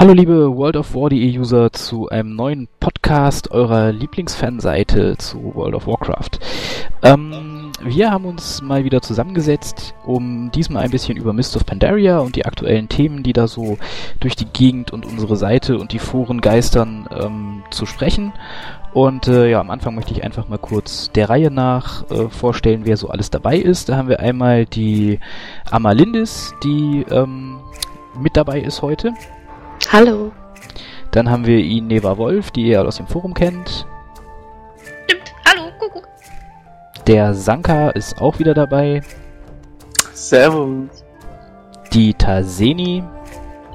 Hallo liebe World of War.de User zu einem neuen Podcast eurer Lieblingsfanseite zu World of Warcraft. Ähm, wir haben uns mal wieder zusammengesetzt, um diesmal ein bisschen über Mist of Pandaria und die aktuellen Themen, die da so durch die Gegend und unsere Seite und die Foren geistern, ähm, zu sprechen. Und äh, ja, am Anfang möchte ich einfach mal kurz der Reihe nach äh, vorstellen, wer so alles dabei ist. Da haben wir einmal die Amalindis, die ähm, mit dabei ist heute. Hallo. Dann haben wir ihn Neva Wolf, die ihr aus dem Forum kennt. Stimmt. Hallo, Kuckuck. Der Sanka ist auch wieder dabei. Servus. Die Taseni.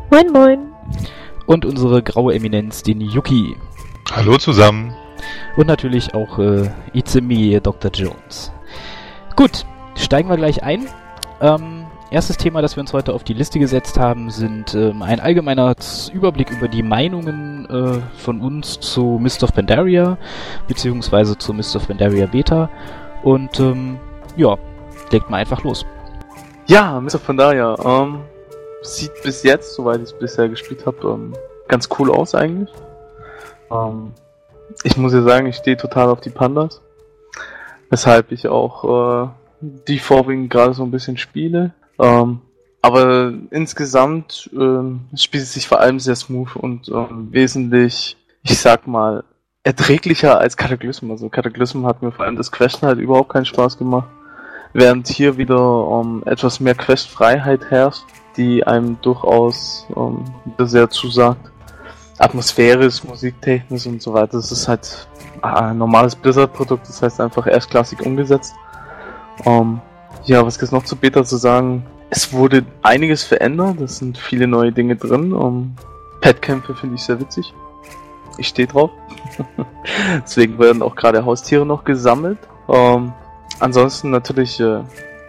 Moin, moin. Und unsere graue Eminenz, den Yuki. Hallo zusammen. Und natürlich auch äh, It's me, Dr. Jones. Gut, steigen wir gleich ein. Ähm, erstes Thema, das wir uns heute auf die Liste gesetzt haben, sind ähm, ein allgemeiner Überblick über die Meinungen äh, von uns zu Mist of Pandaria, beziehungsweise zu Mist of Pandaria Beta. Und ähm, ja, legt mal einfach los. Ja, Mr. Pandaria, ähm, sieht bis jetzt, soweit ich es bisher gespielt habe, ähm, ganz cool aus eigentlich. Ähm, ich muss ja sagen, ich stehe total auf die Pandas. Weshalb ich auch äh, die vorwiegend gerade so ein bisschen spiele. Ähm, aber insgesamt ähm, spielt es sich vor allem sehr smooth und ähm, wesentlich, ich sag mal, erträglicher als Cataclysm. Also Cataclysm hat mir vor allem das Questen halt überhaupt keinen Spaß gemacht. Während hier wieder ähm, etwas mehr Questfreiheit herrscht, die einem durchaus ähm, sehr zusagt. Atmosphärisch, musiktechnisch und so weiter. Das ist halt ein normales Blizzard-Produkt, das heißt einfach erstklassig umgesetzt. Ähm, ja, was gibt's noch zu Beta zu sagen? Es wurde einiges verändert, es sind viele neue Dinge drin. Um, Petkämpfe finde ich sehr witzig. Ich stehe drauf. Deswegen werden auch gerade Haustiere noch gesammelt. Ähm, ansonsten natürlich äh,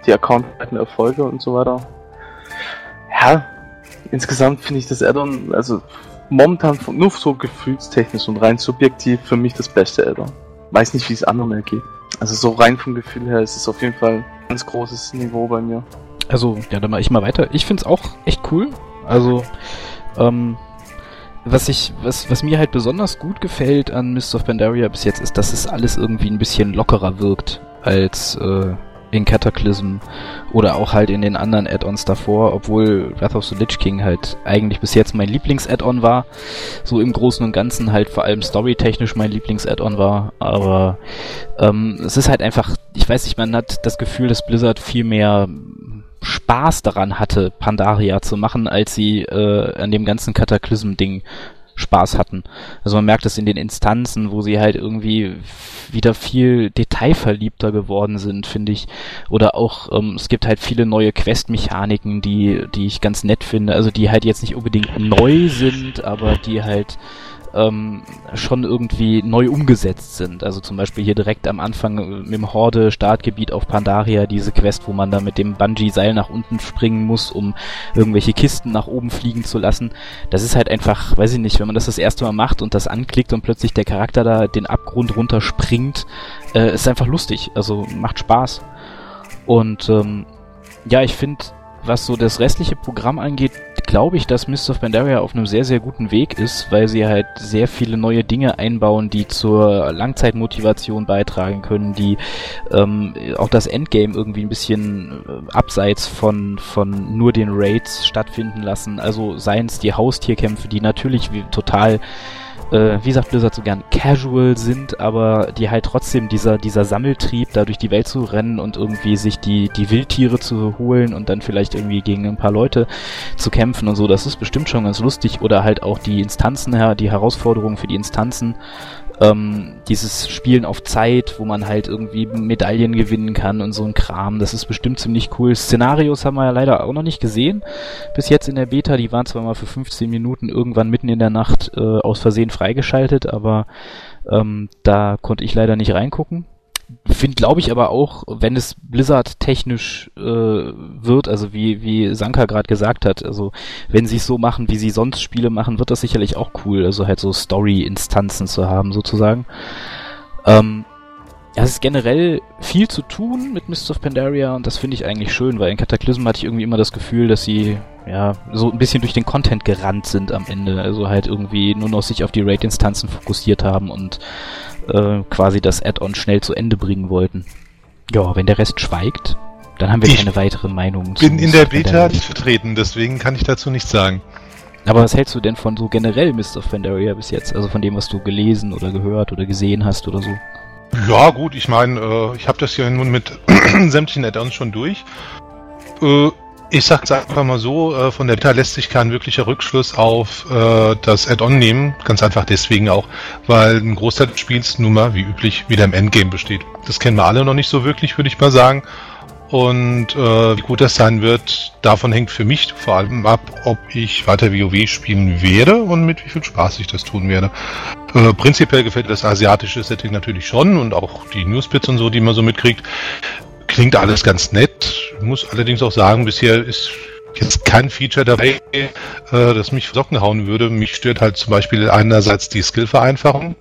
die account Erfolge und so weiter. Ja, insgesamt finde ich das Addon, also momentan nur so gefühlstechnisch und rein subjektiv für mich das beste Addon. Weiß nicht, wie es anderen ergeht. Also so rein vom Gefühl her ist es auf jeden Fall ein ganz großes Niveau bei mir. Also, ja, dann mache ich mal weiter. Ich finde es auch echt cool. Also, ähm, was ich, was, was mir halt besonders gut gefällt an Mist of Pandaria bis jetzt ist, dass es alles irgendwie ein bisschen lockerer wirkt als äh, in Cataclysm oder auch halt in den anderen Add-ons davor, obwohl Wrath of the Lich King halt eigentlich bis jetzt mein Lieblings-Add-on war, so im Großen und Ganzen halt vor allem storytechnisch mein Lieblings-Add-on war, aber ähm, es ist halt einfach, ich weiß nicht, man hat das Gefühl, dass Blizzard viel mehr Spaß daran hatte, Pandaria zu machen, als sie äh, an dem ganzen Kataklysm-Ding Spaß hatten. Also man merkt es in den Instanzen, wo sie halt irgendwie wieder viel detailverliebter geworden sind, finde ich. Oder auch, ähm, es gibt halt viele neue Quest-Mechaniken, die, die ich ganz nett finde. Also die halt jetzt nicht unbedingt neu sind, aber die halt ähm, schon irgendwie neu umgesetzt sind. Also zum Beispiel hier direkt am Anfang äh, im Horde-Startgebiet auf Pandaria diese Quest, wo man da mit dem Bungee-Seil nach unten springen muss, um irgendwelche Kisten nach oben fliegen zu lassen. Das ist halt einfach, weiß ich nicht, wenn man das das erste Mal macht und das anklickt und plötzlich der Charakter da den Abgrund runterspringt, äh, ist einfach lustig. Also macht Spaß. Und ähm, ja, ich finde was so das restliche Programm angeht, glaube ich, dass Mist of Pandaria auf einem sehr, sehr guten Weg ist, weil sie halt sehr viele neue Dinge einbauen, die zur Langzeitmotivation beitragen können, die ähm, auch das Endgame irgendwie ein bisschen äh, abseits von, von nur den Raids stattfinden lassen. Also seien es die Haustierkämpfe, die natürlich total äh, wie sagt Blizzard so gern, casual sind, aber die halt trotzdem dieser, dieser Sammeltrieb, da durch die Welt zu rennen und irgendwie sich die, die Wildtiere zu holen und dann vielleicht irgendwie gegen ein paar Leute zu kämpfen und so, das ist bestimmt schon ganz lustig. Oder halt auch die Instanzen, die Herausforderungen für die Instanzen, ähm, dieses Spielen auf Zeit, wo man halt irgendwie Medaillen gewinnen kann und so ein Kram, das ist bestimmt ziemlich cool. Szenarios haben wir ja leider auch noch nicht gesehen. Bis jetzt in der Beta, die waren zwar mal für 15 Minuten irgendwann mitten in der Nacht äh, aus Versehen freigeschaltet, aber ähm, da konnte ich leider nicht reingucken. Finde, glaube ich, aber auch, wenn es Blizzard technisch äh, wird, also wie, wie Sanka gerade gesagt hat, also wenn sie es so machen, wie sie sonst Spiele machen, wird das sicherlich auch cool, also halt so Story-Instanzen zu haben, sozusagen. Ähm, ja, es ist generell viel zu tun mit Mists of Pandaria und das finde ich eigentlich schön, weil in Cataclysm hatte ich irgendwie immer das Gefühl, dass sie ja so ein bisschen durch den Content gerannt sind am Ende. Also halt irgendwie nur noch sich auf die Raid-Instanzen fokussiert haben und äh, quasi das Add-on schnell zu Ende bringen wollten. Ja, wenn der Rest schweigt, dann haben wir Ich keine weiteren Meinungen. bin in der Beta nicht vertreten, deswegen kann ich dazu nichts sagen. Aber was hältst du denn von so generell Mists of Pandaria bis jetzt? Also von dem, was du gelesen oder gehört oder gesehen hast oder so? Ja, gut, ich meine, äh, ich habe das ja nun mit sämtlichen Add-ons schon durch. Äh, ich sag's einfach mal so, äh, von der Beta lässt sich kein wirklicher Rückschluss auf äh, das Add-on nehmen. Ganz einfach deswegen auch, weil ein Großteil des Spiels nun mal, wie üblich, wieder im Endgame besteht. Das kennen wir alle noch nicht so wirklich, würde ich mal sagen. Und äh, wie gut das sein wird, davon hängt für mich vor allem ab, ob ich weiter WoW spielen werde und mit wie viel Spaß ich das tun werde. Äh, prinzipiell gefällt das asiatische Setting natürlich schon und auch die Newsbits und so, die man so mitkriegt. Klingt alles ganz nett. Muss allerdings auch sagen, bisher ist jetzt kein Feature dabei, äh, das mich Socken hauen würde. Mich stört halt zum Beispiel einerseits die Skillvereinfachung.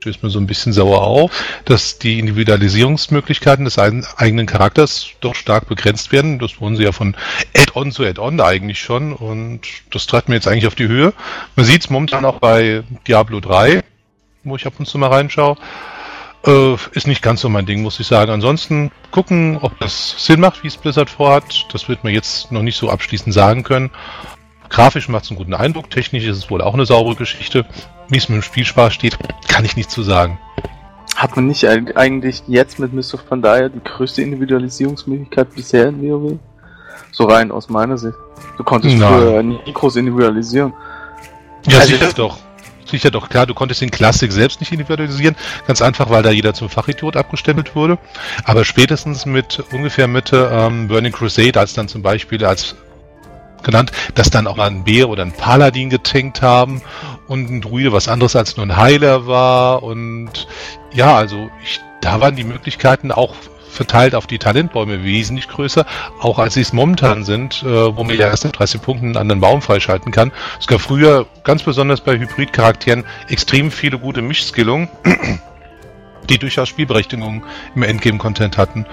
Stößt mir so ein bisschen sauer auf, dass die Individualisierungsmöglichkeiten des eigenen Charakters doch stark begrenzt werden. Das wurden sie ja von Add-on zu Add-on eigentlich schon und das treibt mir jetzt eigentlich auf die Höhe. Man sieht es momentan auch bei Diablo 3, wo ich ab und zu mal reinschaue. Äh, ist nicht ganz so mein Ding, muss ich sagen. Ansonsten gucken, ob das Sinn macht, wie es Blizzard vorhat. Das wird man jetzt noch nicht so abschließend sagen können. Grafisch macht es einen guten Eindruck, technisch ist es wohl auch eine saubere Geschichte. Wie es mit dem Spielspaß steht, kann ich nicht zu sagen. Hat man nicht eig- eigentlich jetzt mit Mist of Pandaria die größte Individualisierungsmöglichkeit bisher in WoW? So rein aus meiner Sicht. Du konntest Nein. früher nie groß individualisieren. Ja, Also sicher doch. Sicher doch, klar, du konntest den Klassik selbst nicht individualisieren, ganz einfach, weil da jeder zum Fachidiot abgestempelt wurde. Aber spätestens mit ungefähr Mitte ähm, Burning Crusade, als dann zum Beispiel als genannt, dass dann auch mal ein Bär oder ein Paladin getankt haben und ein Druide was anderes als nur ein Heiler war und ja, also ich, da waren die Möglichkeiten auch verteilt auf die Talentbäume wesentlich größer, auch als sie es momentan sind, äh, wo man ja erst ab 30 Punkten einen anderen Baum freischalten kann. Es gab früher, ganz besonders bei Hybrid-Charakteren, extrem viele gute Mischskillungen, die durchaus Spielberechtigung im Endgame-Content hatten.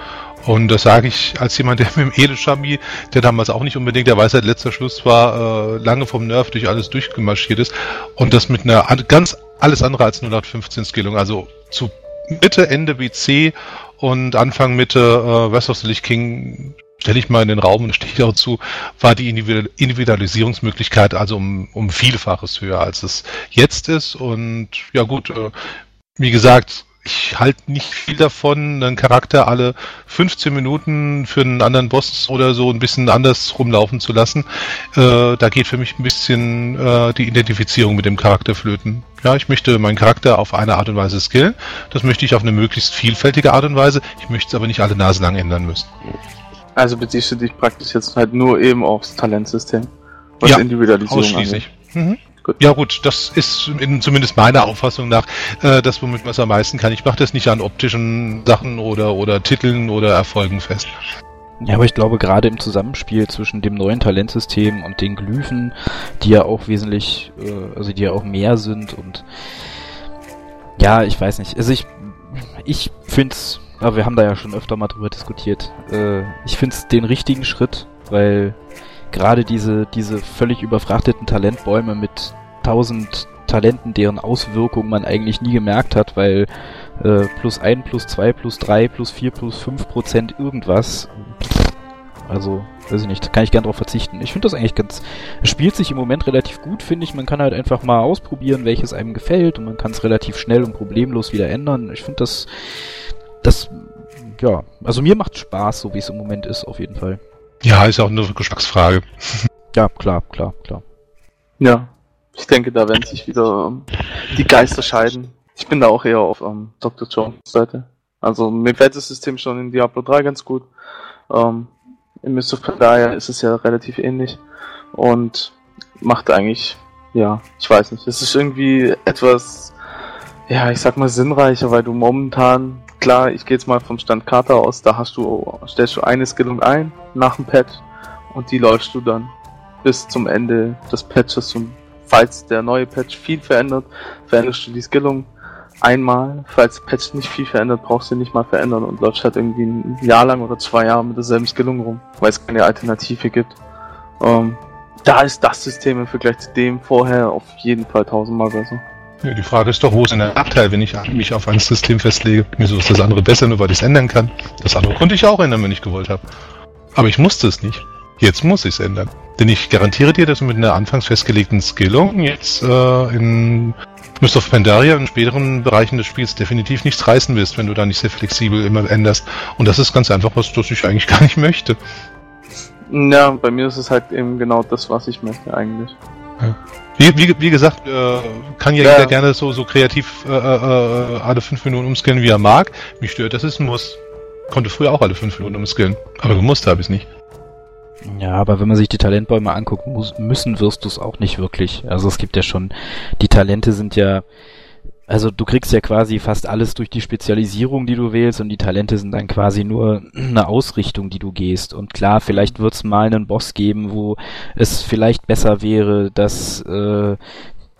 Und das sage ich als jemand, der mit dem Eleshami, der damals auch nicht unbedingt der Weisheit letzter Schluss war, äh, lange vom Nerf durch alles durchgemarschiert ist und das mit einer an- ganz alles andere als 0815 Skillung, also zu Mitte, Ende BC und Anfang Mitte äh, West of the Lich King stelle ich mal in den Raum und stehe ich auch zu, war die Individu- Individualisierungsmöglichkeit also um, um Vielfaches höher als es jetzt ist. Und ja gut, äh, wie gesagt, ich halte nicht viel davon, einen Charakter alle 15 Minuten für einen anderen Boss oder so ein bisschen anders rumlaufen zu lassen. Äh, da geht für mich ein bisschen äh, die Identifizierung mit dem Charakter flöten. Ja, ich möchte meinen Charakter auf eine Art und Weise skillen. Das möchte ich auf eine möglichst vielfältige Art und Weise. Ich möchte es aber nicht alle Nase lang ändern müssen. Also beziehst du dich praktisch jetzt halt nur eben aufs Talentsystem. Was Ja, Individualisierung Ausschließlich. Mhm. Gut. Ja gut, das ist in, zumindest meiner Auffassung nach äh, das, womit man es am meisten kann. Ich mache das nicht an optischen Sachen oder, oder Titeln oder Erfolgen fest. Ja, aber ich glaube gerade im Zusammenspiel zwischen dem neuen Talentsystem und den Glyphen, die ja auch wesentlich, äh, also die ja auch mehr sind und ja, ich weiß nicht. Also ich, ich find's, aber wir haben da ja schon öfter mal drüber diskutiert. Äh, ich find's den richtigen Schritt, weil gerade diese, diese völlig überfrachteten Talentbäume mit tausend Talenten, deren Auswirkungen man eigentlich nie gemerkt hat, weil äh, plus ein, plus zwei, plus drei, plus vier, plus fünf Prozent irgendwas. Also, weiß ich nicht, kann ich gern drauf verzichten. Ich finde das eigentlich ganz, es spielt sich im Moment relativ gut, finde ich. Man kann halt einfach mal ausprobieren, welches einem gefällt und man kann es relativ schnell und problemlos wieder ändern. Ich finde das, das, ja, also mir macht Spaß, so wie es im Moment ist, auf jeden Fall. Ja, ist auch eine Geschmacksfrage. Ja, klar, klar, klar. Ja, ich denke, da werden sich wieder ähm, die Geister scheiden. Ich bin da auch eher auf ähm, Dr. Jones Seite. Also mir gefällt das System schon in Diablo 3 ganz gut. Ähm, in Mist of Pandaria ist es ja relativ ähnlich und macht eigentlich, ja, ich weiß nicht, es ist irgendwie etwas, ja, ich sag mal sinnreicher, weil du momentan, klar, ich gehe jetzt mal vom Stand Kata aus, da hast du, stellst du eine Skillung ein nach dem Patch und die läufst du dann bis zum Ende des Patches und falls der neue Patch viel verändert, veränderst du die Skillung. einmal, falls Patch nicht viel verändert, brauchst du nicht mal verändern und läufst halt irgendwie ein Jahr lang oder zwei Jahre mit derselben Skillung rum, weil es keine Alternative gibt. Ähm, da ist das System im Vergleich zu dem vorher auf jeden Fall tausendmal besser. Ja, die Frage ist doch, wo ist denn der Nachteil, wenn ich mich auf ein System festlege? Wieso ist das andere besser, nur weil ich es ändern kann? Das andere konnte ich auch ändern, wenn ich gewollt habe. Aber ich musste es nicht. Jetzt muss ich es ändern. Denn ich garantiere dir, dass du mit einer anfangs festgelegten Skillung jetzt äh, in Mist of Pandaria in späteren Bereichen des Spiels definitiv nichts reißen wirst, wenn du da nicht sehr flexibel immer änderst. Und das ist ganz einfach was, das ich eigentlich gar nicht möchte. Ja, bei mir ist es halt eben genau das, was ich möchte eigentlich. Ja. Wie, wie, wie gesagt, äh, kann ja, ja, jeder gerne so, so kreativ äh, äh, alle fünf Minuten umskillen, wie er mag. Mich stört, das ist ein Muss. Konnte früher auch alle fünf Minuten umskillen. Aber gemusst habe ich es nicht. Ja, aber wenn man sich die Talentbäume anguckt, muss, müssen wirst du es auch nicht wirklich. Also es gibt ja schon, die Talente sind ja, also du kriegst ja quasi fast alles durch die Spezialisierung, die du wählst und die Talente sind dann quasi nur eine Ausrichtung, die du gehst. Und klar, vielleicht wird es mal einen Boss geben, wo es vielleicht besser wäre, dass äh,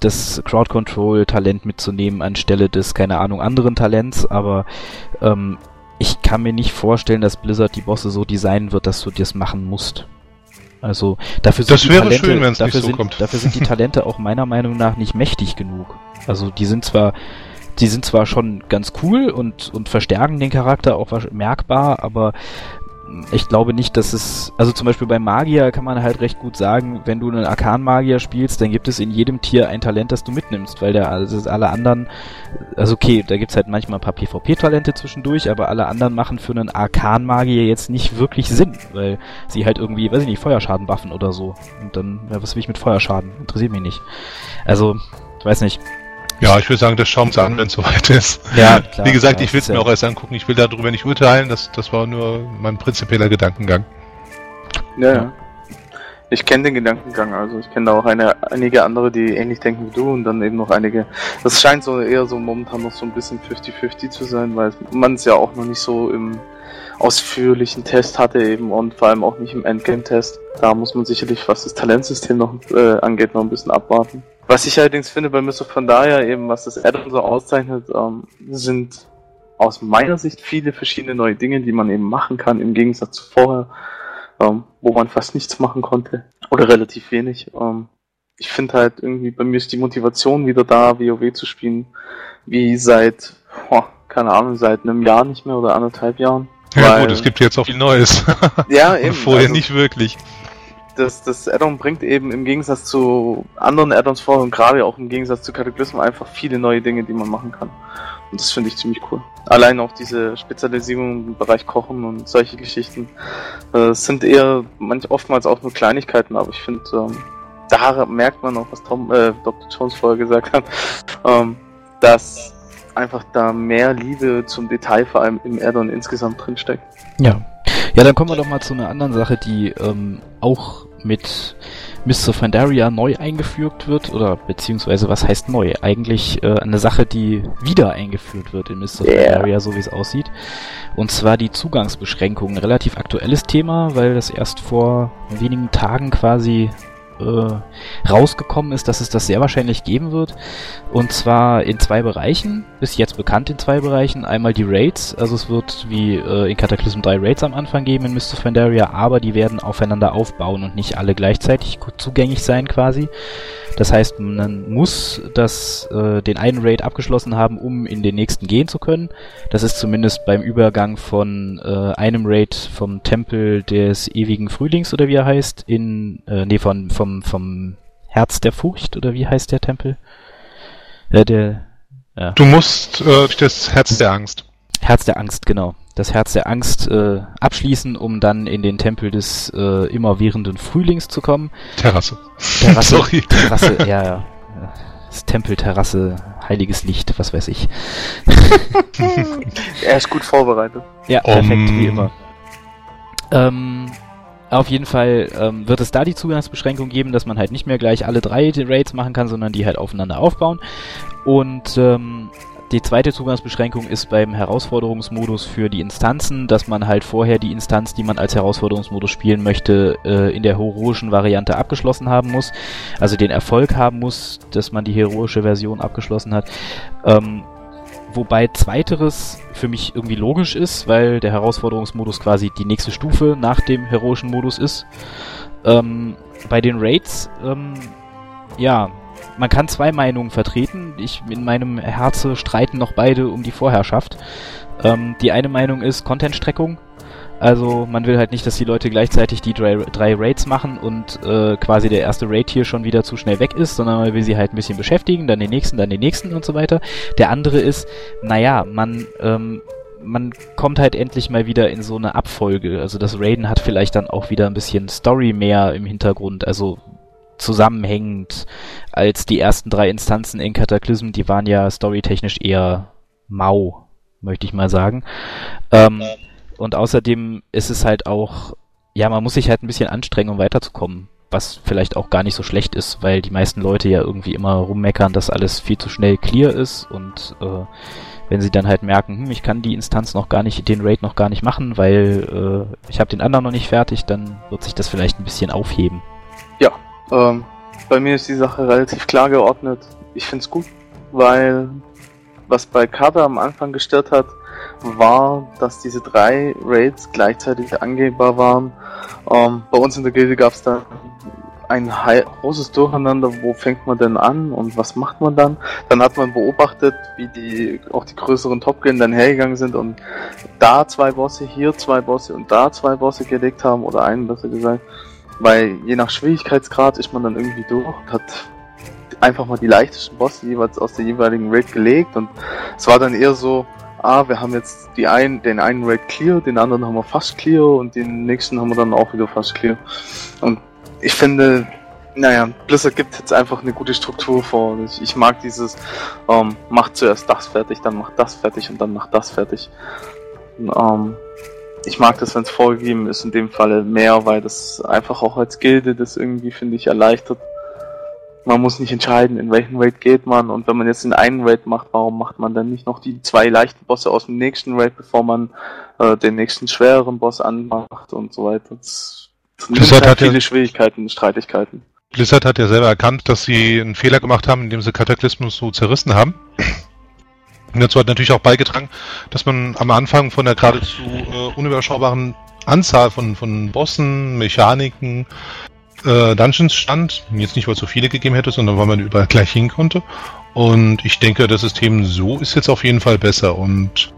das Crowd Control Talent mitzunehmen anstelle des, keine Ahnung, anderen Talents, aber ähm, ich kann mir nicht vorstellen, dass Blizzard die Bosse so designen wird, dass du das machen musst. Also dafür sind das die wäre Talente, schön, wenn es dafür nicht so sind, kommt. Dafür sind die Talente auch meiner Meinung nach nicht mächtig genug. Also die sind zwar, die sind zwar schon ganz cool und und verstärken den Charakter auch merkbar, aber ich glaube nicht, dass es, also zum Beispiel bei Magier kann man halt recht gut sagen, wenn du einen Arkan-Magier spielst, dann gibt es in jedem Tier ein Talent, das du mitnimmst, weil der, also alle anderen, also okay, da gibt's halt manchmal ein paar PvP-Talente zwischendurch, aber alle anderen machen für einen Arkan-Magier jetzt nicht wirklich Sinn, weil sie halt irgendwie, weiß ich nicht, Feuerschaden buffen oder so. Und dann, ja, was will ich mit Feuerschaden? Interessiert mich nicht. Also, ich weiß nicht. Ja, ich würde sagen, das schauen wir uns an, wenn es soweit ist. Ja, klar, Wie gesagt, klar, ich will es mir auch erst angucken. Ich will darüber nicht urteilen. Das, das war nur mein prinzipieller Gedankengang. Ja, ja. Ich kenne den Gedankengang, also ich kenne da auch eine, einige andere, die ähnlich denken wie du und dann eben noch einige. Das scheint so eher so momentan noch so ein bisschen 50-50 zu sein, weil man es ja auch noch nicht so im ausführlichen Test hatte eben und vor allem auch nicht im Endgame-Test. Da muss man sicherlich, was das Talentsystem noch äh, angeht, noch ein bisschen abwarten. Was ich allerdings finde bei Mr. Pandaria eben, was das Addon so auszeichnet, ähm, sind aus meiner Sicht viele verschiedene neue Dinge, die man eben machen kann, im Gegensatz zu vorher ähm, wo man fast nichts machen konnte. Oder relativ wenig. Ähm, ich finde halt irgendwie, bei mir ist die Motivation wieder da, WoW zu spielen, wie seit, boah, keine Ahnung, seit einem Jahr nicht mehr oder anderthalb Jahren. Ja Weil- gut, es gibt jetzt auch viel Neues. Ja, eben. Vorher also nicht wirklich. Das, das Addon bringt eben im Gegensatz zu anderen Addons vor und gerade auch im Gegensatz zu Cataclysm einfach viele neue Dinge, die man machen kann. Und das finde ich ziemlich cool. Allein auch diese Spezialisierung im Bereich Kochen und solche Geschichten äh, sind eher manch, oftmals auch nur Kleinigkeiten, aber ich finde, ähm, da merkt man auch, was Tom, äh, Dr. Jones vorher gesagt hat, ähm, dass einfach da mehr Liebe zum Detail vor allem im Addon insgesamt drinsteckt. Ja. Ja, dann kommen wir doch mal zu einer anderen Sache, die ähm, auch mit Mr. Pandaria neu eingeführt wird, oder beziehungsweise was heißt neu? Eigentlich äh, eine Sache, die wieder eingeführt wird in Mr. Yeah. Pandaria, so wie es aussieht. Und zwar die Zugangsbeschränkungen. Ein relativ aktuelles Thema, weil das erst vor wenigen Tagen quasi äh, rausgekommen ist, dass es das sehr wahrscheinlich geben wird. Und zwar in zwei Bereichen, bis jetzt bekannt in zwei Bereichen. Einmal die Raids, also es wird wie äh, in Cataclysm 3 Raids am Anfang geben in Mist of Pandaria, aber die werden aufeinander aufbauen und nicht alle gleichzeitig zugänglich sein quasi. Das heißt, man muss das, äh, den einen Raid abgeschlossen haben, um in den nächsten gehen zu können. Das ist zumindest beim Übergang von äh, einem Raid vom Tempel des ewigen Frühlings oder wie er heißt, in, äh, nee, von, vom, vom Herz der Furcht oder wie heißt der Tempel? Äh, der, ja. Du musst äh, durch das Herz der Angst. Herz der Angst, genau. Das Herz der Angst äh, abschließen, um dann in den Tempel des äh, immerwährenden Frühlings zu kommen. Terrasse. Terrasse, Sorry. Terrasse, ja, ja. Das Tempel, Terrasse, heiliges Licht, was weiß ich. Er ist gut vorbereitet. Ja, perfekt, Um. wie immer. Ähm, auf jeden Fall ähm, wird es da die Zugangsbeschränkung geben, dass man halt nicht mehr gleich alle drei Raids machen kann, sondern die halt aufeinander aufbauen. Und ähm, die zweite Zugangsbeschränkung ist beim Herausforderungsmodus für die Instanzen, dass man halt vorher die Instanz, die man als Herausforderungsmodus spielen möchte, äh, in der heroischen Variante abgeschlossen haben muss. Also den Erfolg haben muss, dass man die heroische Version abgeschlossen hat. Ähm, wobei zweiteres für mich irgendwie logisch ist, weil der Herausforderungsmodus quasi die nächste Stufe nach dem heroischen Modus ist. Ähm, bei den Raids, ähm, ja, man kann zwei Meinungen vertreten. Ich in meinem Herze streiten noch beide um die Vorherrschaft. Ähm, die eine Meinung ist Content-Streckung. Also man will halt nicht, dass die Leute gleichzeitig die drei, drei Raids machen und äh, quasi der erste Raid hier schon wieder zu schnell weg ist, sondern man will sie halt ein bisschen beschäftigen, dann den nächsten, dann den nächsten und so weiter. Der andere ist, naja, man, ähm, man kommt halt endlich mal wieder in so eine Abfolge. Also das Raiden hat vielleicht dann auch wieder ein bisschen Story mehr im Hintergrund, also zusammenhängend als die ersten drei Instanzen in Cataclysm, die waren ja storytechnisch eher mau, möchte ich mal sagen. Ähm, und außerdem ist es halt auch, ja, man muss sich halt ein bisschen anstrengen, um weiterzukommen. Was vielleicht auch gar nicht so schlecht ist, weil die meisten Leute ja irgendwie immer rummeckern, dass alles viel zu schnell clear ist und äh, wenn sie dann halt merken, hm, ich kann die Instanz noch gar nicht, den Raid noch gar nicht machen, weil äh, ich habe den anderen noch nicht fertig, dann wird sich das vielleicht ein bisschen aufheben. Ja, ähm, bei mir ist die Sache relativ klar geordnet. Ich find's gut, weil was bei Kader am Anfang gestört hat, war, dass diese drei Raids gleichzeitig angehbar waren. Ähm, bei uns in der Gilde gab es da ein großes Durcheinander, wo fängt man denn an und was macht man dann? Dann hat man beobachtet, wie die auch die größeren Top-Gilden dann hergegangen sind und da zwei Bosse, hier zwei Bosse und da zwei Bosse gelegt haben oder einen besser gesagt. Weil je nach Schwierigkeitsgrad ist man dann irgendwie durch und hat einfach mal die leichtesten Bosse jeweils aus der jeweiligen Raid gelegt und es war dann eher so, ah, wir haben jetzt die einen, den einen Raid clear, den anderen haben wir fast clear und den nächsten haben wir dann auch wieder fast clear. Und ich finde, naja, Blizzard gibt jetzt einfach eine gute Struktur vor. Ich, ich mag dieses, ähm, macht zuerst das fertig, dann macht das fertig und dann macht das fertig. Und, ähm, ich mag das, wenn es vorgegeben ist, in dem Falle mehr, weil das einfach auch als Gilde das irgendwie, finde ich, erleichtert. Man muss nicht entscheiden, in welchen Raid geht man und wenn man jetzt in einen Raid macht, warum macht man dann nicht noch die zwei leichten Bosse aus dem nächsten Raid, bevor man äh, den nächsten schwereren Boss anmacht und so weiter. Das, das nimmt halt viele ja, Schwierigkeiten und Streitigkeiten. Blizzard hat ja selber erkannt, dass sie einen Fehler gemacht haben, indem sie Kataklysmus so zerrissen haben. Und dazu hat natürlich auch beigetragen, dass man am Anfang von der geradezu äh, unüberschaubaren Anzahl von, von Bossen, Mechaniken, äh, Dungeons stand. Jetzt nicht, weil es so viele gegeben hätte, sondern weil man überall gleich hin konnte. Und ich denke, das System so ist jetzt auf jeden Fall besser. Und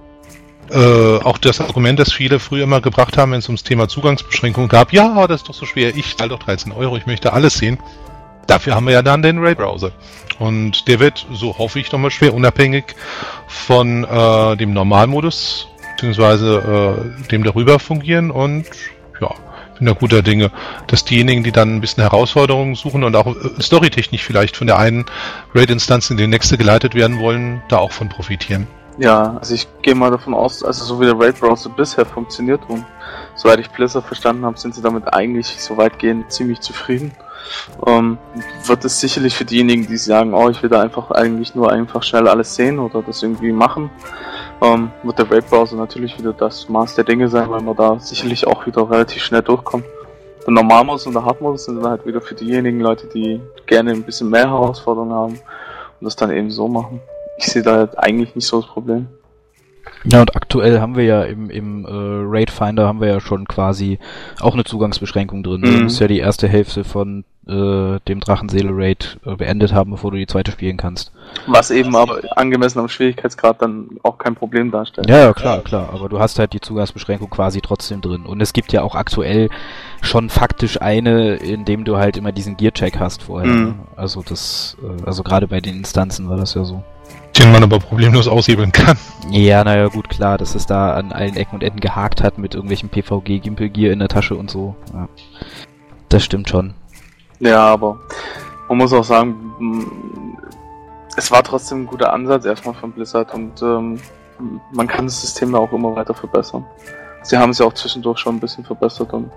äh, auch das Argument, das viele früher immer gebracht haben, wenn es ums Thema Zugangsbeschränkung gab, ja, das ist doch so schwer, ich zahle doch 13 Euro, ich möchte alles sehen. Dafür haben wir ja dann den Ray-Browser. Und der wird, so hoffe ich nochmal schwer, unabhängig von äh, dem Normalmodus, beziehungsweise äh, dem darüber fungieren und ja, bin da guter Dinge, dass diejenigen, die dann ein bisschen Herausforderungen suchen und auch äh, storytechnisch vielleicht von der einen Raid-Instanz in die nächste geleitet werden wollen, da auch von profitieren. Ja, also ich gehe mal davon aus, also so wie der Raid-Browser bisher funktioniert und soweit ich Blizzard verstanden habe, sind sie damit eigentlich so weitgehend ziemlich zufrieden ähm, wird es sicherlich für diejenigen, die sagen, oh, ich will da einfach eigentlich nur einfach schnell alles sehen oder das irgendwie machen, ähm, wird der Webbrowser natürlich wieder das Maß der Dinge sein, weil man da sicherlich auch wieder relativ schnell durchkommt. Der Normalmodus und der Hardmodus sind dann halt wieder für diejenigen Leute, die gerne ein bisschen mehr Herausforderungen haben und das dann eben so machen. Ich sehe da halt eigentlich nicht so das Problem. Ja, und aktuell haben wir ja im, im äh, Raid Finder haben wir ja schon quasi auch eine Zugangsbeschränkung drin. Mhm. Du musst ja die erste Hälfte von äh, dem Drachenseele-Raid äh, beendet haben, bevor du die zweite spielen kannst. Was eben aber angemessen am Schwierigkeitsgrad dann auch kein Problem darstellt. Ja, ja, klar, klar. Aber du hast halt die Zugangsbeschränkung quasi trotzdem drin. Und es gibt ja auch aktuell schon faktisch eine, in dem du halt immer diesen Gear-Check hast vorher. Mhm. Ne? Also das, äh, also gerade bei den Instanzen war das ja so. Den man aber problemlos aushebeln kann. Ja, naja, gut, klar, dass es da an allen Ecken und Enden gehakt hat mit irgendwelchen PvG-Gimpelgear in der Tasche und so. Ja. Das stimmt schon. Ja, aber man muss auch sagen, es war trotzdem ein guter Ansatz erstmal von Blizzard und ähm, man kann das System ja auch immer weiter verbessern. Sie haben es ja auch zwischendurch schon ein bisschen verbessert und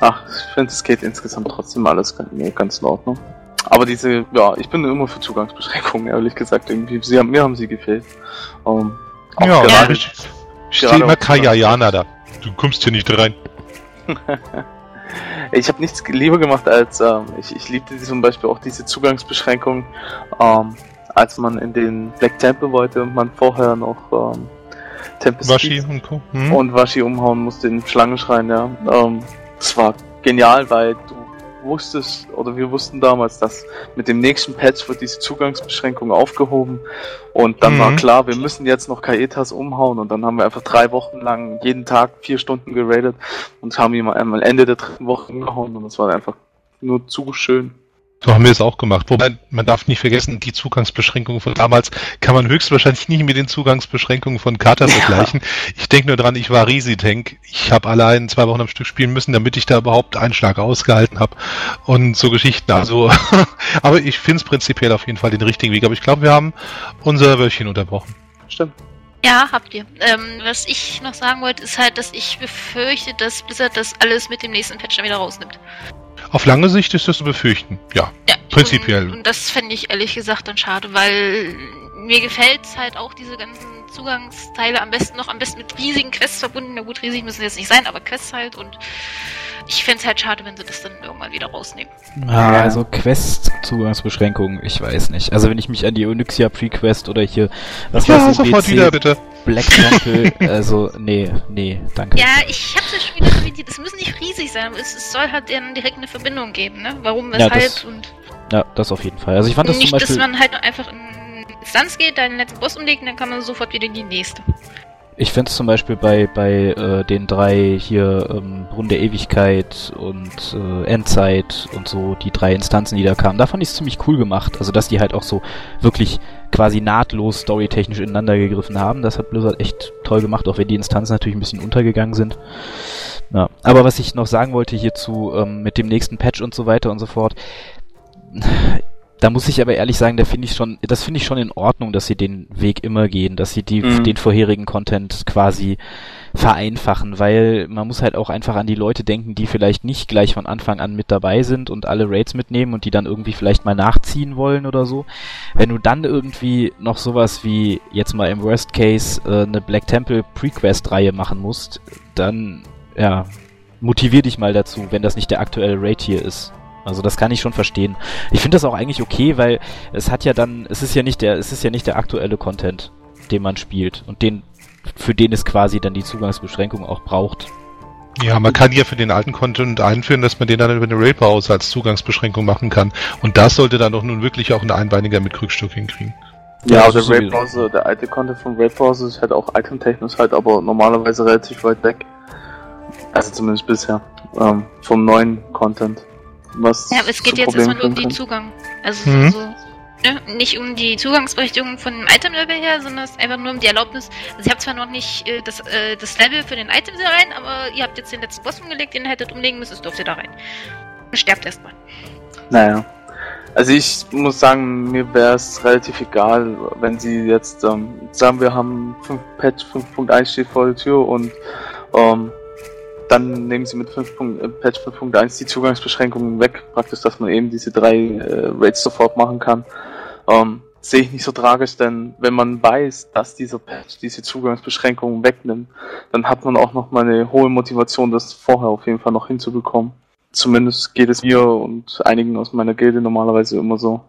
ach, ich finde, es geht insgesamt trotzdem alles ganz in Ordnung. Aber diese, ja, ich bin immer für Zugangsbeschränkungen, ehrlich gesagt. Irgendwie, sie haben, mir haben sie gefehlt. Um, ähm, ja, gerade, ich, ich stehe immer Kajayana da. Du kommst hier nicht rein. ich habe nichts lieber gemacht als, ähm, ich, ich liebte zum Beispiel auch diese Zugangsbeschränkung, ähm, als man in den Black Temple wollte und man vorher noch ähm, Tempest Washi und Co. Hm? Und Washi umhauen musste in Schlangenschrein, ja. Ähm, das war genial, weil du wusstest, oder wir wussten damals, dass mit dem nächsten Patch wird diese Zugangsbeschränkung aufgehoben und dann mhm. war klar, wir müssen jetzt noch Kaetas umhauen und dann haben wir einfach drei Wochen lang jeden Tag vier Stunden geradet und haben ihn am Ende der dritten Woche umgehauen und das war einfach nur zu schön. So haben wir es auch gemacht. Wobei, man darf nicht vergessen, die Zugangsbeschränkungen von damals kann man höchstwahrscheinlich nicht mit den Zugangsbeschränkungen von Kata ja. vergleichen. Ich denke nur dran, ich war Risi-Tank. Ich habe allein zwei Wochen am Stück spielen müssen, damit ich da überhaupt einen Schlag ausgehalten habe. Und so Geschichten. Also, aber ich finde es prinzipiell auf jeden Fall den richtigen Weg. Aber ich glaube, wir haben unser Wörtchen unterbrochen. Stimmt. Ja, habt ihr. Ähm, was ich noch sagen wollte, ist halt, dass ich befürchte, dass Blizzard das alles mit dem nächsten Patch dann wieder rausnimmt. Auf lange Sicht ist das zu befürchten, ja. ja prinzipiell. Und, und das fände ich ehrlich gesagt dann schade, weil mir gefällt halt auch diese ganzen Zugangsteile am besten noch am besten mit riesigen Quests verbunden. Na gut, riesig müssen jetzt nicht sein, aber Quests halt und ich fände es halt schade, wenn sie das dann irgendwann wieder rausnehmen. Ja, also Quest-Zugangsbeschränkungen, ich weiß nicht. Also wenn ich mich an die Onyxia Pre-Quest oder hier was ja, weiß sofort BC, wieder, bitte. Black Temple, also nee, nee, danke. Ja, ich hab's ja schon wieder kommentiert, es müssen nicht riesig sein, aber es, es soll halt dann direkt eine Verbindung geben, ne? Warum, weshalb ja, das, und... Ja, das auf jeden Fall. Also ich fand das nicht, zum Beispiel... dass man halt einfach in Instanz geht, da den letzten Boss umlegt dann kann man sofort wieder die nächste. Ich finde es zum Beispiel bei, bei äh, den drei hier ähm, Brunnen der Ewigkeit und äh, Endzeit und so, die drei Instanzen, die da kamen, da fand ich es ziemlich cool gemacht. Also dass die halt auch so wirklich quasi nahtlos storytechnisch ineinander gegriffen haben. Das hat Blizzard echt toll gemacht, auch wenn die Instanzen natürlich ein bisschen untergegangen sind. Ja. Aber was ich noch sagen wollte hierzu ähm, mit dem nächsten Patch und so weiter und so fort, da muss ich aber ehrlich sagen, da finde ich schon, das finde ich schon in Ordnung, dass sie den Weg immer gehen, dass sie die, mhm. den vorherigen Content quasi vereinfachen, weil man muss halt auch einfach an die Leute denken, die vielleicht nicht gleich von Anfang an mit dabei sind und alle Raids mitnehmen und die dann irgendwie vielleicht mal nachziehen wollen oder so. Wenn du dann irgendwie noch sowas wie jetzt mal im Worst Case äh, eine Black Temple Prequest Reihe machen musst, dann ja, motivier dich mal dazu, wenn das nicht der aktuelle Raid hier ist. Also das kann ich schon verstehen. Ich finde das auch eigentlich okay, weil es hat ja dann, es ist ja nicht der, es ist ja nicht der aktuelle Content, den man spielt und den, für den es quasi dann die Zugangsbeschränkung auch braucht. Ja, man kann ja für den alten Content einführen, dass man den dann über eine Raid-Pause als Zugangsbeschränkung machen kann. Und das sollte dann doch nun wirklich auch ein Einbeiniger mit Krückstock hinkriegen. Ja, ja der Raid-Pause, der alte Content von Raid-Pause ist halt auch itemtechnisch halt aber normalerweise relativ weit weg. Also zumindest bisher. Ähm, vom neuen Content was. Ja, aber es geht jetzt erstmal nur um den Zugang. Also mhm. so, ne? nicht um die Zugangsberechtigung von dem Item-Level her, sondern es ist einfach nur um die Erlaubnis. Also ihr habt zwar noch nicht äh, das, äh, das Level für den Item da rein, aber ihr habt jetzt den letzten Boss umgelegt, den ihr hättet umlegen müssen, es dürft ihr da rein. Und sterbt erstmal. Naja. Also ich muss sagen, mir wäre es relativ egal, wenn sie jetzt ähm, sagen, wir haben 5 Patch 5.1 steht vor der Tür und ähm, dann nehmen sie mit 5. Äh, Patch 5.1 die Zugangsbeschränkungen weg, praktisch, dass man eben diese drei äh, Raids sofort machen kann. Ähm, sehe ich nicht so tragisch, denn wenn man weiß, dass dieser Patch diese Zugangsbeschränkungen wegnimmt, dann hat man auch noch mal eine hohe Motivation, das vorher auf jeden Fall noch hinzubekommen. Zumindest geht es mir und einigen aus meiner Gilde normalerweise immer so.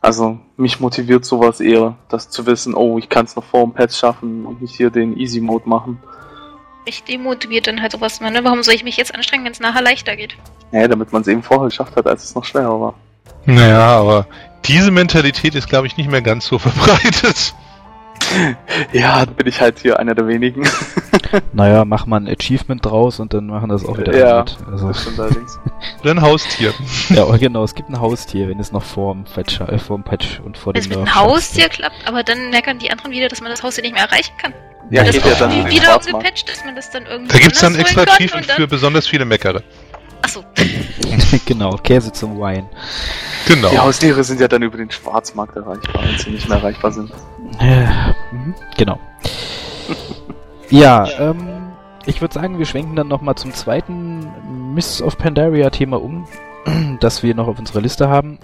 Also mich motiviert sowas eher, das zu wissen, oh, ich kann es noch vor dem Patch schaffen und nicht hier den Easy Mode machen mich demotiviert dann halt sowas ne? Warum soll ich mich jetzt anstrengen, wenn es nachher leichter geht? Ja, damit man es eben vorher geschafft hat, als es noch schwerer war. Naja, aber diese Mentalität ist, glaube ich, nicht mehr ganz so verbreitet. Ja, dann bin ich halt hier einer der wenigen. naja, mach mal ein Achievement draus und dann machen das auch wieder ja, mit. Also. Das stimmt allerdings. Oder ein Haustier. Ja, genau, es gibt ein Haustier, wenn es noch vor dem Patch, äh, vor dem Patch und vor dem Wenn es mit einem Haustier klappt, aber dann meckern die anderen wieder, dass man das Haustier nicht mehr erreichen kann. Ja, das geht ja dann wieder umgepatcht, dass man das dann irgendwie. Da gibt's dann extra Achievement für besonders viele Meckere. Achso. genau, Käse zum Wein. Genau. Die Haustiere sind ja dann über den Schwarzmarkt erreichbar, wenn sie nicht mehr erreichbar sind. Ja, mhm, genau. ja, ähm, ich würde sagen, wir schwenken dann nochmal zum zweiten Mists of Pandaria Thema um, das wir noch auf unserer Liste haben.